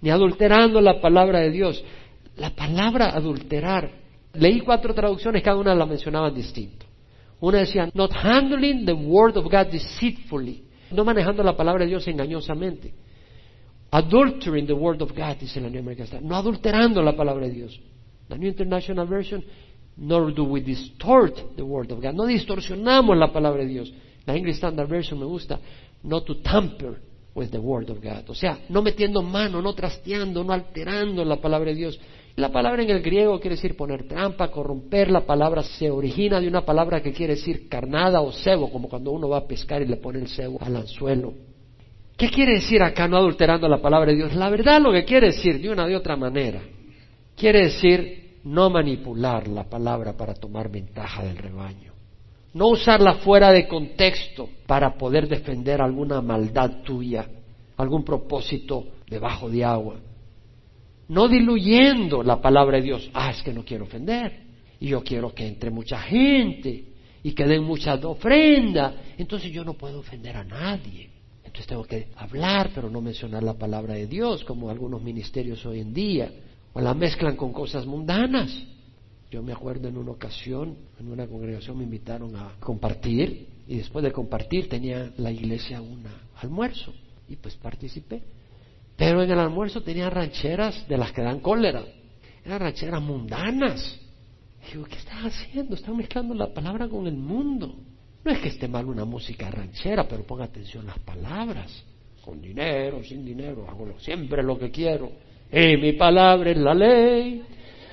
ni adulterando la palabra de Dios. La palabra adulterar, leí cuatro traducciones, cada una la mencionaban distinto. Una decía, not handling the word of God deceitfully, no manejando la palabra de Dios engañosamente. Adultering the word of God, dice la New American no adulterando la palabra de Dios. La New International Version, nor do we distort the word of God, no distorsionamos la palabra de Dios. La English Standard Version me gusta, not to tamper with the word of God. O sea, no metiendo mano, no trasteando, no alterando la palabra de Dios. La palabra en el griego quiere decir poner trampa, corromper. La palabra se origina de una palabra que quiere decir carnada o cebo, como cuando uno va a pescar y le pone el cebo al anzuelo. ¿Qué quiere decir acá no adulterando la palabra de Dios? La verdad lo que quiere decir de una de otra manera. Quiere decir no manipular la palabra para tomar ventaja del rebaño. No usarla fuera de contexto para poder defender alguna maldad tuya, algún propósito debajo de agua. No diluyendo la palabra de Dios. Ah, es que no quiero ofender. Y yo quiero que entre mucha gente y que den mucha ofrenda. Entonces yo no puedo ofender a nadie. Entonces tengo que hablar, pero no mencionar la palabra de Dios, como algunos ministerios hoy en día. O la mezclan con cosas mundanas. Yo me acuerdo en una ocasión, en una congregación me invitaron a compartir y después de compartir tenía la iglesia un almuerzo y pues participé. Pero en el almuerzo tenía rancheras de las que dan cólera. Eran rancheras mundanas. digo, ¿qué estás haciendo? Están mezclando la palabra con el mundo. No es que esté mal una música ranchera, pero ponga atención a las palabras. Con dinero, sin dinero, hago siempre lo que quiero. Y mi palabra es la ley.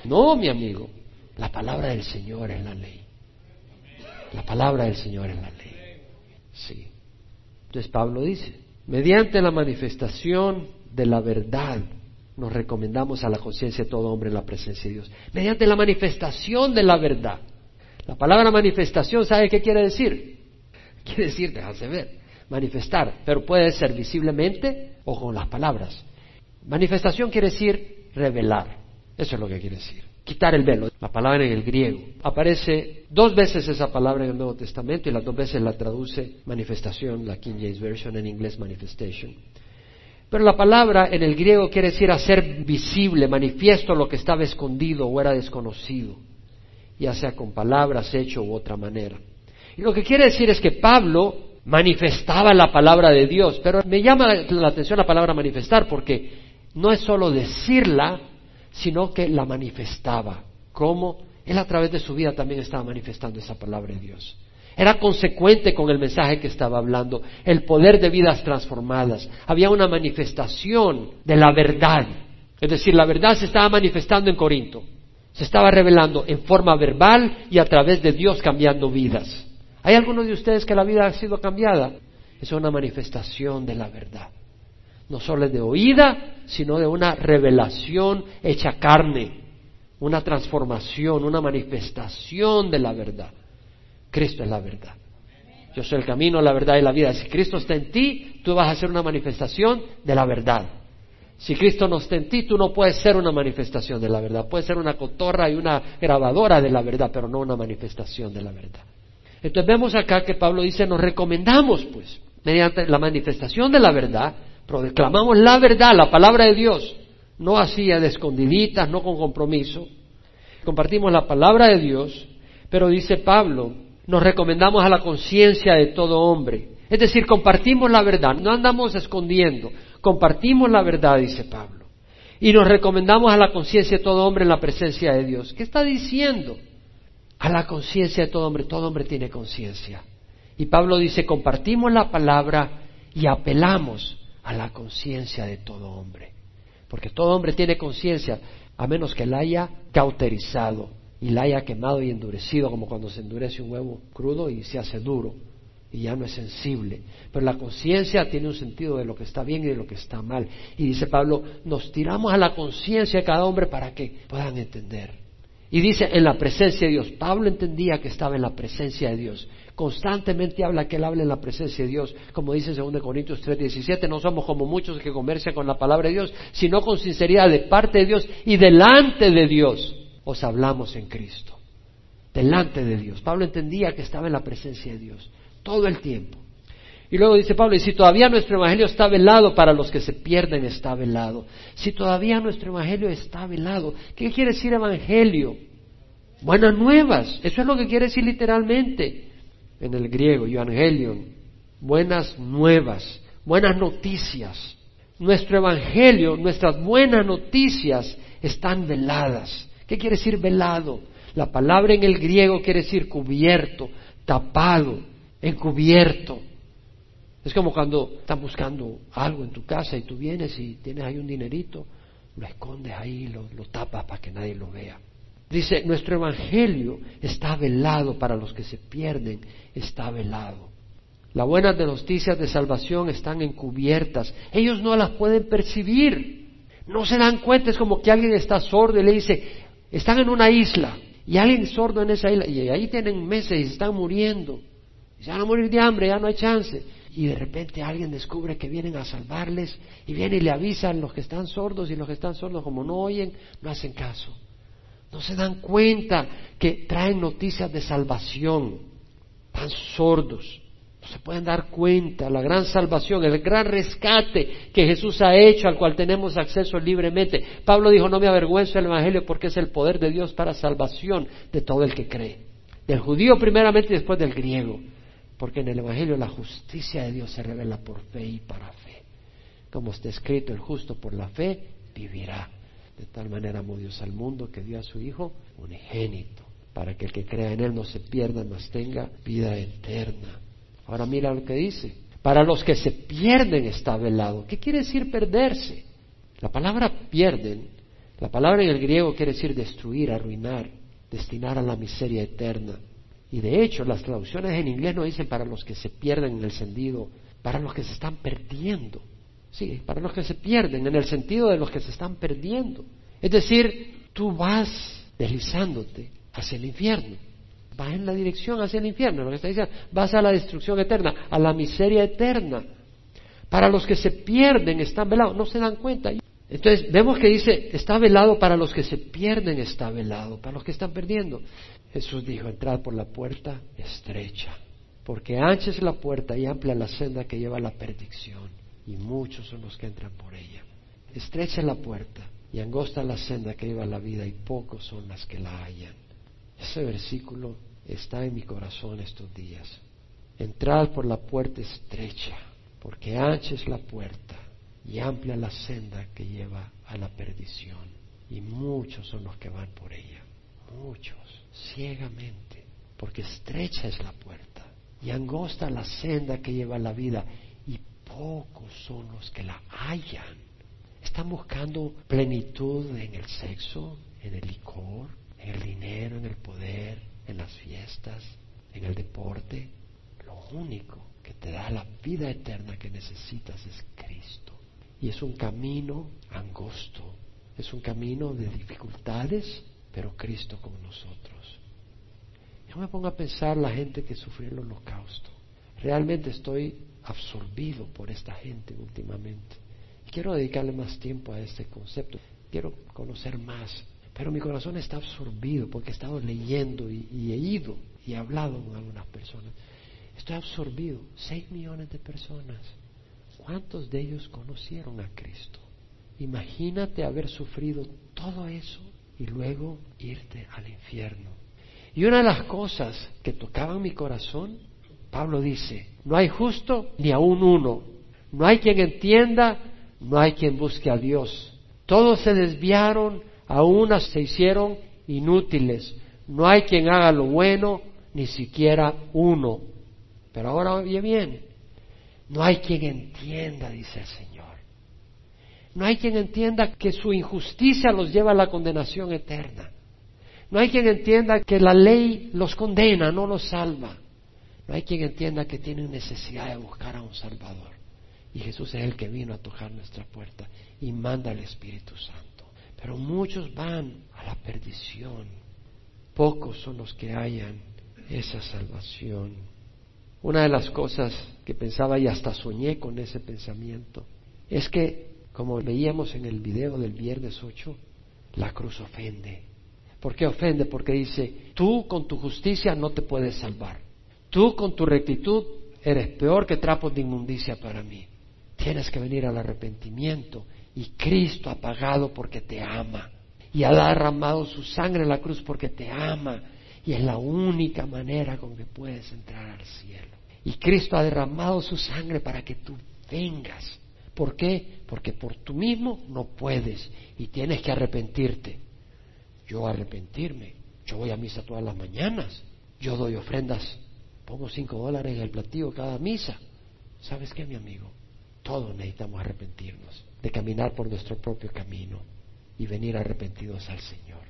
No, mi amigo. La palabra del Señor es la ley. La palabra del Señor es la ley. Sí. Entonces Pablo dice, mediante la manifestación de la verdad, nos recomendamos a la conciencia de todo hombre en la presencia de Dios. Mediante la manifestación de la verdad. La palabra manifestación, ¿sabe qué quiere decir? Quiere decir, déjase ver, manifestar, pero puede ser visiblemente o con las palabras. Manifestación quiere decir revelar. Eso es lo que quiere decir quitar el velo, la palabra en el griego. Aparece dos veces esa palabra en el Nuevo Testamento y las dos veces la traduce manifestación, la King James Version en inglés manifestation. Pero la palabra en el griego quiere decir hacer visible, manifiesto lo que estaba escondido o era desconocido, ya sea con palabras, hecho u otra manera. Y lo que quiere decir es que Pablo manifestaba la palabra de Dios, pero me llama la atención la palabra manifestar porque no es solo decirla, sino que la manifestaba. ¿Cómo? Él a través de su vida también estaba manifestando esa palabra de Dios. Era consecuente con el mensaje que estaba hablando, el poder de vidas transformadas. Había una manifestación de la verdad. Es decir, la verdad se estaba manifestando en Corinto. Se estaba revelando en forma verbal y a través de Dios cambiando vidas. ¿Hay algunos de ustedes que la vida ha sido cambiada? Es una manifestación de la verdad no solo de oída, sino de una revelación hecha carne, una transformación, una manifestación de la verdad. Cristo es la verdad. Yo soy el camino, la verdad y la vida. Si Cristo está en ti, tú vas a ser una manifestación de la verdad. Si Cristo no está en ti, tú no puedes ser una manifestación de la verdad. Puedes ser una cotorra y una grabadora de la verdad, pero no una manifestación de la verdad. Entonces vemos acá que Pablo dice, nos recomendamos pues mediante la manifestación de la verdad, proclamamos la verdad, la palabra de Dios, no así de escondiditas, no con compromiso. Compartimos la palabra de Dios, pero dice Pablo, nos recomendamos a la conciencia de todo hombre. Es decir, compartimos la verdad, no andamos escondiendo, compartimos la verdad, dice Pablo. Y nos recomendamos a la conciencia de todo hombre en la presencia de Dios. ¿Qué está diciendo? A la conciencia de todo hombre, todo hombre tiene conciencia. Y Pablo dice, compartimos la palabra y apelamos a la conciencia de todo hombre. Porque todo hombre tiene conciencia, a menos que la haya cauterizado y la haya quemado y endurecido, como cuando se endurece un huevo crudo y se hace duro y ya no es sensible. Pero la conciencia tiene un sentido de lo que está bien y de lo que está mal. Y dice Pablo, nos tiramos a la conciencia de cada hombre para que puedan entender. Y dice, en la presencia de Dios. Pablo entendía que estaba en la presencia de Dios. Constantemente habla que él habla en la presencia de Dios. Como dice en 2 Corintios 3:17, no somos como muchos que comercian con la palabra de Dios, sino con sinceridad de parte de Dios y delante de Dios os hablamos en Cristo. Delante de Dios. Pablo entendía que estaba en la presencia de Dios todo el tiempo. Y luego dice Pablo, y si todavía nuestro evangelio está velado para los que se pierden, está velado. Si todavía nuestro evangelio está velado, ¿qué quiere decir evangelio? Buenas nuevas, eso es lo que quiere decir literalmente en el griego, evangelion, buenas nuevas, buenas noticias. Nuestro evangelio, nuestras buenas noticias están veladas. ¿Qué quiere decir velado? La palabra en el griego quiere decir cubierto, tapado, encubierto. Es como cuando estás buscando algo en tu casa y tú vienes y tienes ahí un dinerito, lo escondes ahí, lo, lo tapas para que nadie lo vea. Dice, nuestro evangelio está velado para los que se pierden, está velado. Las buenas noticias de salvación están encubiertas. Ellos no las pueden percibir. No se dan cuenta. Es como que alguien está sordo y le dice, están en una isla y alguien sordo en esa isla y ahí tienen meses y se están muriendo. Se van a morir de hambre, ya no hay chance. Y de repente alguien descubre que vienen a salvarles y viene y le avisan los que están sordos y los que están sordos como no oyen, no hacen caso. No se dan cuenta que traen noticias de salvación. Están sordos. Se pueden dar cuenta. La gran salvación, el gran rescate que Jesús ha hecho, al cual tenemos acceso libremente. Pablo dijo, no me avergüenzo del Evangelio porque es el poder de Dios para salvación de todo el que cree. Del judío primeramente y después del griego. Porque en el Evangelio la justicia de Dios se revela por fe y para fe. Como está escrito, el justo por la fe vivirá. De tal manera amó Dios al mundo que dio a su Hijo unigénito, para que el que crea en Él no se pierda, mas tenga vida eterna. Ahora mira lo que dice. Para los que se pierden está velado. ¿Qué quiere decir perderse? La palabra pierden, la palabra en el griego quiere decir destruir, arruinar, destinar a la miseria eterna. Y de hecho, las traducciones en inglés no dicen para los que se pierden en el sentido, para los que se están perdiendo. Sí, para los que se pierden, en el sentido de los que se están perdiendo. Es decir, tú vas deslizándote hacia el infierno. Vas en la dirección hacia el infierno, lo que está diciendo. Vas a la destrucción eterna, a la miseria eterna. Para los que se pierden están velados, no se dan cuenta. Entonces vemos que dice, está velado para los que se pierden, está velado, para los que están perdiendo. Jesús dijo, entrad por la puerta estrecha, porque ancha es la puerta y amplia la senda que lleva a la perdición, y muchos son los que entran por ella. Estrecha es la puerta y angosta la senda que lleva a la vida, y pocos son las que la hallan. Ese versículo está en mi corazón estos días. Entrad por la puerta estrecha, porque ancha es la puerta y amplia la senda que lleva a la perdición, y muchos son los que van por ella. Muchos ciegamente, porque estrecha es la puerta y angosta la senda que lleva a la vida y pocos son los que la hallan. Están buscando plenitud en el sexo, en el licor, en el dinero, en el poder, en las fiestas, en el deporte. Lo único que te da la vida eterna que necesitas es Cristo. Y es un camino angosto, es un camino de dificultades, pero Cristo con nosotros. Yo me pongo a pensar la gente que sufrió el holocausto. Realmente estoy absorbido por esta gente últimamente. Y quiero dedicarle más tiempo a este concepto. Quiero conocer más. Pero mi corazón está absorbido porque he estado leyendo y, he ido y he hablado con algunas personas. Estoy absorbido. Seis millones de personas. ¿Cuántos de ellos conocieron a Cristo? Imagínate haber sufrido todo eso y luego irte al infierno. Y una de las cosas que tocaban mi corazón, Pablo dice, no hay justo ni aún uno, no hay quien entienda, no hay quien busque a Dios. Todos se desviaron, a unas se hicieron inútiles, no hay quien haga lo bueno, ni siquiera uno. Pero ahora oye bien, no hay quien entienda, dice el Señor. No hay quien entienda que su injusticia los lleva a la condenación eterna. No hay quien entienda que la ley los condena, no los salva. No hay quien entienda que tienen necesidad de buscar a un Salvador. Y Jesús es el que vino a tocar nuestra puerta y manda al Espíritu Santo. Pero muchos van a la perdición. Pocos son los que hayan esa salvación. Una de las cosas que pensaba y hasta soñé con ese pensamiento es que, como veíamos en el video del viernes 8, la cruz ofende. ¿Por qué ofende? Porque dice, tú con tu justicia no te puedes salvar. Tú con tu rectitud eres peor que trapos de inmundicia para mí. Tienes que venir al arrepentimiento y Cristo ha pagado porque te ama y ha derramado su sangre en la cruz porque te ama y es la única manera con que puedes entrar al cielo. Y Cristo ha derramado su sangre para que tú vengas. ¿Por qué? Porque por tú mismo no puedes y tienes que arrepentirte. Yo arrepentirme, yo voy a misa todas las mañanas, yo doy ofrendas, pongo cinco dólares en el platillo cada misa. ¿Sabes qué, mi amigo? Todos necesitamos arrepentirnos de caminar por nuestro propio camino y venir arrepentidos al Señor.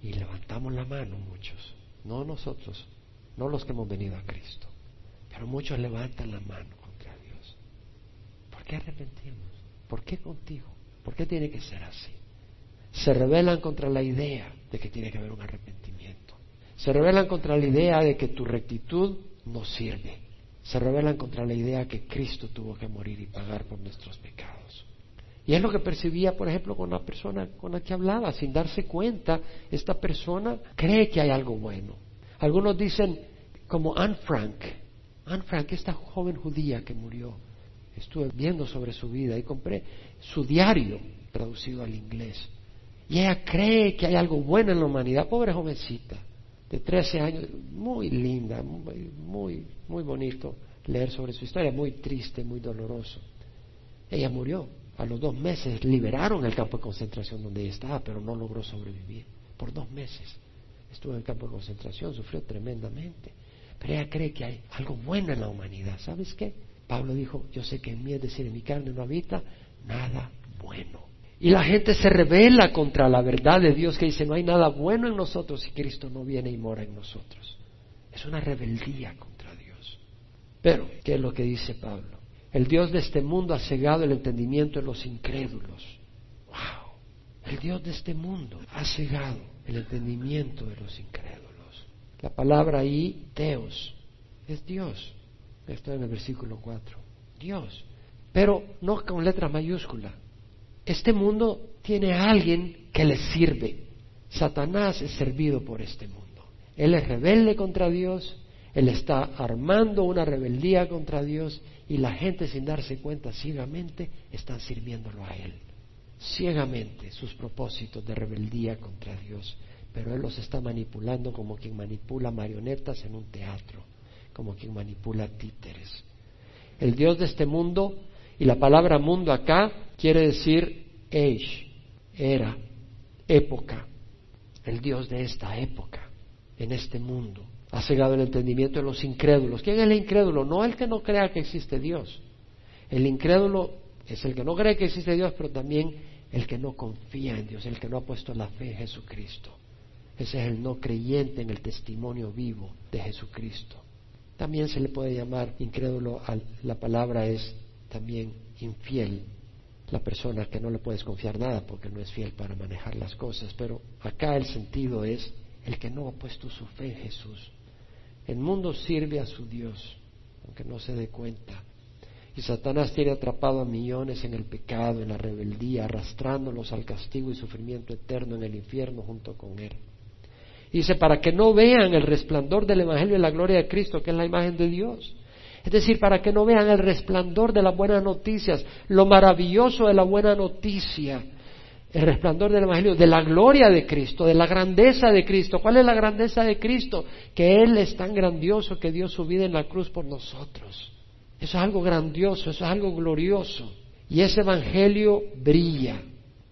Y levantamos la mano muchos, no nosotros, no los que hemos venido a Cristo, pero muchos levantan la mano contra Dios. ¿Por qué arrepentimos? ¿Por qué contigo? ¿Por qué tiene que ser así? Se rebelan contra la idea de que tiene que haber un arrepentimiento. Se rebelan contra la idea de que tu rectitud no sirve. Se rebelan contra la idea que Cristo tuvo que morir y pagar por nuestros pecados. Y es lo que percibía, por ejemplo, con la persona con la que hablaba, sin darse cuenta, esta persona cree que hay algo bueno. Algunos dicen, como Anne Frank, Anne Frank, esta joven judía que murió, estuve viendo sobre su vida y compré su diario traducido al inglés. Y ella cree que hay algo bueno en la humanidad, pobre jovencita, de 13 años, muy linda, muy, muy, muy bonito leer sobre su historia, muy triste, muy doloroso. Ella murió a los dos meses liberaron el campo de concentración donde ella estaba, pero no logró sobrevivir. Por dos meses estuvo en el campo de concentración, sufrió tremendamente. Pero ella cree que hay algo bueno en la humanidad. ¿Sabes qué? Pablo dijo, yo sé que en mí, es decir, en mi carne no habita nada bueno. Y la gente se revela contra la verdad de Dios que dice, no hay nada bueno en nosotros si Cristo no viene y mora en nosotros. Es una rebeldía contra Dios. Pero, ¿qué es lo que dice Pablo? El Dios de este mundo ha cegado el entendimiento de los incrédulos. ¡Wow! El Dios de este mundo ha cegado el entendimiento de los incrédulos. La palabra ahí, Deus, es Dios. Está en el versículo 4. Dios. Pero no con letra mayúscula. Este mundo tiene a alguien que le sirve. Satanás es servido por este mundo. Él es rebelde contra Dios, él está armando una rebeldía contra Dios y la gente sin darse cuenta ciegamente están sirviéndolo a Él. Ciegamente sus propósitos de rebeldía contra Dios. Pero Él los está manipulando como quien manipula marionetas en un teatro, como quien manipula títeres. El Dios de este mundo, y la palabra mundo acá quiere decir age, era, época, el Dios de esta época, en este mundo ha cegado el entendimiento de los incrédulos. ¿Quién es el incrédulo? No el que no crea que existe Dios. El incrédulo es el que no cree que existe Dios, pero también el que no confía en Dios, el que no ha puesto la fe en Jesucristo. Ese es el no creyente en el testimonio vivo de Jesucristo. También se le puede llamar incrédulo, la palabra es también infiel, la persona que no le puedes confiar nada porque no es fiel para manejar las cosas, pero acá el sentido es el que no ha puesto su fe en Jesús. El mundo sirve a su Dios, aunque no se dé cuenta. Y Satanás tiene atrapado a millones en el pecado, en la rebeldía, arrastrándolos al castigo y sufrimiento eterno en el infierno junto con Él. dice, para que no vean el resplandor del Evangelio y la gloria de Cristo, que es la imagen de Dios. Es decir, para que no vean el resplandor de las buenas noticias, lo maravilloso de la buena noticia, el resplandor del Evangelio, de la gloria de Cristo, de la grandeza de Cristo. ¿Cuál es la grandeza de Cristo? Que Él es tan grandioso que dio su vida en la cruz por nosotros. Eso es algo grandioso, eso es algo glorioso. Y ese Evangelio brilla.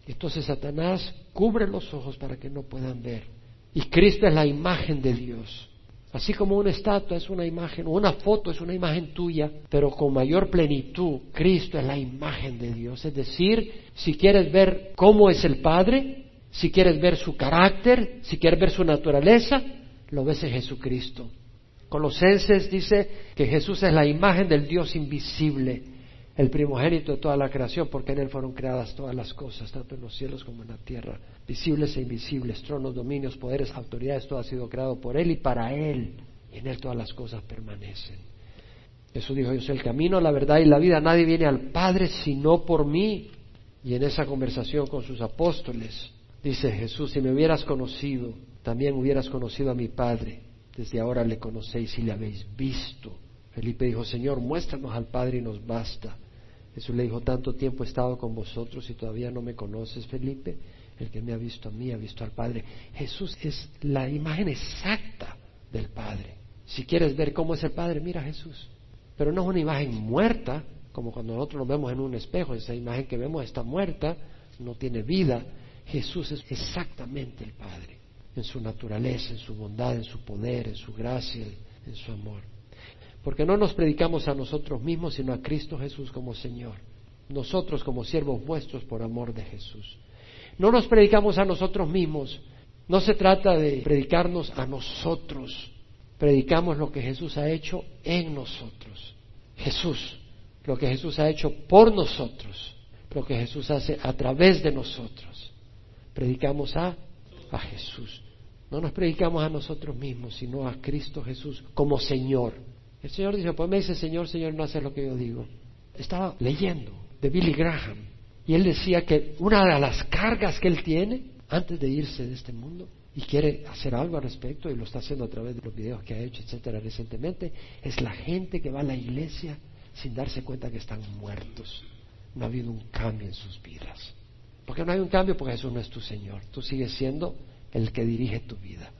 Entonces Satanás cubre los ojos para que no puedan ver. Y Cristo es la imagen de Dios. Así como una estatua es una imagen, o una foto es una imagen tuya, pero con mayor plenitud, Cristo es la imagen de Dios. Es decir, si quieres ver cómo es el Padre, si quieres ver su carácter, si quieres ver su naturaleza, lo ves en Jesucristo. Colosenses dice que Jesús es la imagen del Dios invisible, el primogénito de toda la creación, porque en Él fueron creadas todas las cosas, tanto en los cielos como en la tierra, visibles e invisibles, tronos, dominios, poderes, autoridades, todo ha sido creado por Él y para Él, y en Él todas las cosas permanecen. Jesús dijo, yo soy el camino, la verdad y la vida, nadie viene al Padre sino por mí. Y en esa conversación con sus apóstoles, dice Jesús, si me hubieras conocido, también hubieras conocido a mi Padre. Desde ahora le conocéis y le habéis visto. Felipe dijo, Señor, muéstranos al Padre y nos basta. Jesús le dijo, tanto tiempo he estado con vosotros y todavía no me conoces, Felipe. El que me ha visto a mí ha visto al Padre. Jesús es la imagen exacta del Padre. Si quieres ver cómo es el Padre, mira a Jesús. Pero no es una imagen muerta, como cuando nosotros nos vemos en un espejo, esa imagen que vemos está muerta, no tiene vida. Jesús es exactamente el Padre, en su naturaleza, en su bondad, en su poder, en su gracia, en su amor. Porque no nos predicamos a nosotros mismos, sino a Cristo Jesús como Señor. Nosotros como siervos vuestros por amor de Jesús. No nos predicamos a nosotros mismos. No se trata de predicarnos a nosotros. Predicamos lo que Jesús ha hecho en nosotros. Jesús, lo que Jesús ha hecho por nosotros. Lo que Jesús hace a través de nosotros. Predicamos a, a Jesús. No nos predicamos a nosotros mismos, sino a Cristo Jesús como Señor. El Señor dice, pues me dice, Señor, Señor, no hace lo que yo digo. Estaba leyendo de Billy Graham y él decía que una de las cargas que él tiene antes de irse de este mundo y quiere hacer algo al respecto y lo está haciendo a través de los videos que ha hecho, etcétera, recientemente, es la gente que va a la iglesia sin darse cuenta que están muertos. No ha habido un cambio en sus vidas. ¿Por qué no hay un cambio? Porque Jesús no es tu Señor. Tú sigues siendo el que dirige tu vida.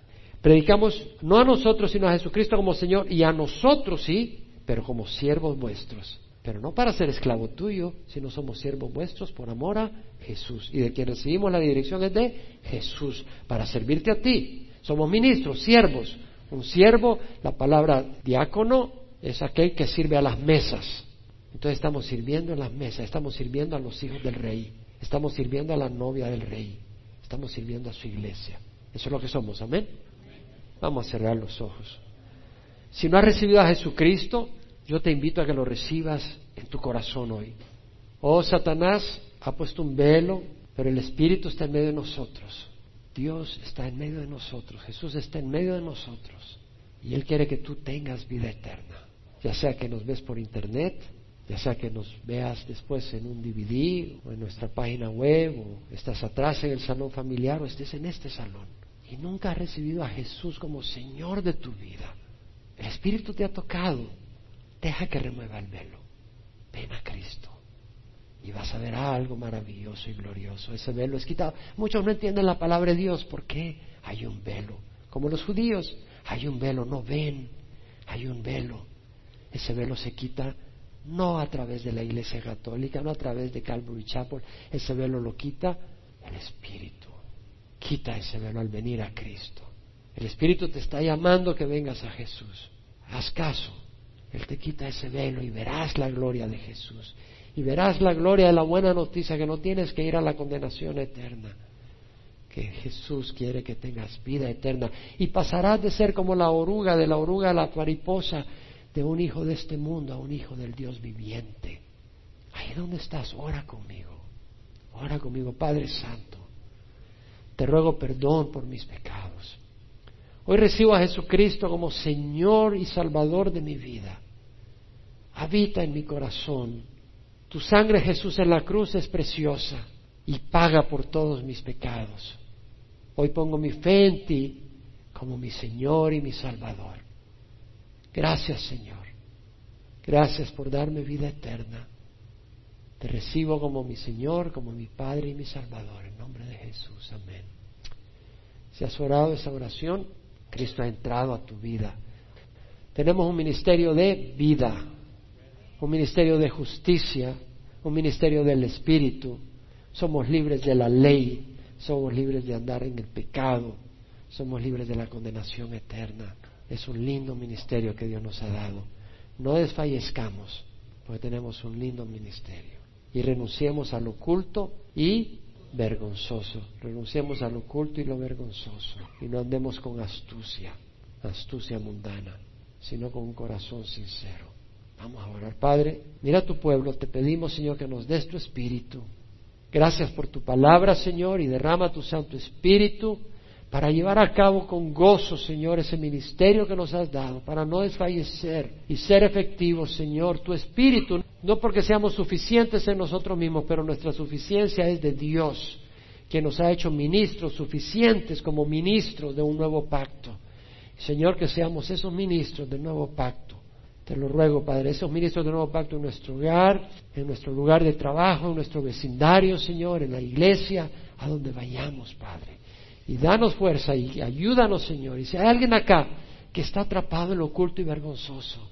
Predicamos no a nosotros, sino a Jesucristo como Señor y a nosotros sí, pero como siervos vuestros. Pero no para ser esclavo tuyo, sino somos siervos vuestros por amor a Jesús. Y de quien recibimos la dirección es de Jesús, para servirte a ti. Somos ministros, siervos. Un siervo, la palabra diácono, es aquel que sirve a las mesas. Entonces estamos sirviendo en las mesas, estamos sirviendo a los hijos del rey, estamos sirviendo a la novia del rey, estamos sirviendo a su iglesia. Eso es lo que somos, amén. Vamos a cerrar los ojos. Si no has recibido a Jesucristo, yo te invito a que lo recibas en tu corazón hoy. Oh, Satanás ha puesto un velo, pero el Espíritu está en medio de nosotros. Dios está en medio de nosotros. Jesús está en medio de nosotros. Y Él quiere que tú tengas vida eterna. Ya sea que nos ves por internet, ya sea que nos veas después en un DVD o en nuestra página web, o estás atrás en el salón familiar o estés en este salón y nunca has recibido a Jesús como Señor de tu vida, el Espíritu te ha tocado, deja que remueva el velo. Ven a Cristo y vas a ver algo maravilloso y glorioso. Ese velo es quitado. Muchos no entienden la palabra de Dios. ¿Por qué? Hay un velo. Como los judíos, hay un velo, no ven. Hay un velo. Ese velo se quita no a través de la Iglesia Católica, no a través de Calvary Chapel. Ese velo lo quita el Espíritu. Quita ese velo al venir a Cristo. El Espíritu te está llamando que vengas a Jesús. Haz caso. Él te quita ese velo y verás la gloria de Jesús. Y verás la gloria de la buena noticia que no tienes que ir a la condenación eterna. Que Jesús quiere que tengas vida eterna. Y pasarás de ser como la oruga, de la oruga a la mariposa, de un hijo de este mundo a un hijo del Dios viviente. Ahí donde estás, ora conmigo. Ora conmigo, Padre Santo te ruego perdón por mis pecados. Hoy recibo a Jesucristo como Señor y Salvador de mi vida. Habita en mi corazón. Tu sangre, Jesús, en la cruz es preciosa y paga por todos mis pecados. Hoy pongo mi fe en ti como mi Señor y mi Salvador. Gracias, Señor. Gracias por darme vida eterna. Te recibo como mi Señor, como mi Padre y mi Salvador. En nombre de Jesús. Amén. Si has orado esa oración, Cristo ha entrado a tu vida. Tenemos un ministerio de vida, un ministerio de justicia, un ministerio del Espíritu. Somos libres de la ley, somos libres de andar en el pecado, somos libres de la condenación eterna. Es un lindo ministerio que Dios nos ha dado. No desfallezcamos, porque tenemos un lindo ministerio y renunciemos al oculto y vergonzoso. Renunciemos al oculto y lo vergonzoso y no andemos con astucia, astucia mundana, sino con un corazón sincero. Vamos a orar, Padre. Mira a tu pueblo, te pedimos, Señor, que nos des tu espíritu. Gracias por tu palabra, Señor, y derrama tu Santo Espíritu para llevar a cabo con gozo, Señor, ese ministerio que nos has dado, para no desfallecer y ser efectivos, Señor, tu Espíritu, no porque seamos suficientes en nosotros mismos, pero nuestra suficiencia es de Dios, que nos ha hecho ministros suficientes como ministros de un nuevo pacto. Señor, que seamos esos ministros del nuevo pacto. Te lo ruego, Padre, esos ministros del nuevo pacto en nuestro hogar, en nuestro lugar de trabajo, en nuestro vecindario, Señor, en la iglesia, a donde vayamos, Padre y danos fuerza y ayúdanos, Señor. Y si hay alguien acá que está atrapado en lo oculto y vergonzoso,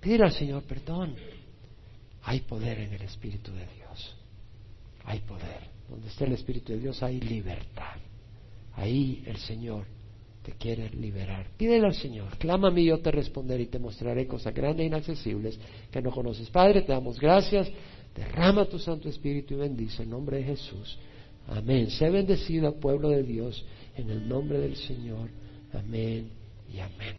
pide al Señor perdón. Hay poder en el Espíritu de Dios. Hay poder. Donde esté el Espíritu de Dios hay libertad. Ahí el Señor te quiere liberar. Pídele al Señor, clámame y yo te responderé y te mostraré cosas grandes e inaccesibles que no conoces. Padre, te damos gracias. Derrama tu Santo Espíritu y bendice en nombre de Jesús. Amén. Sé bendecido, pueblo de Dios, en el nombre del Señor. Amén y amén.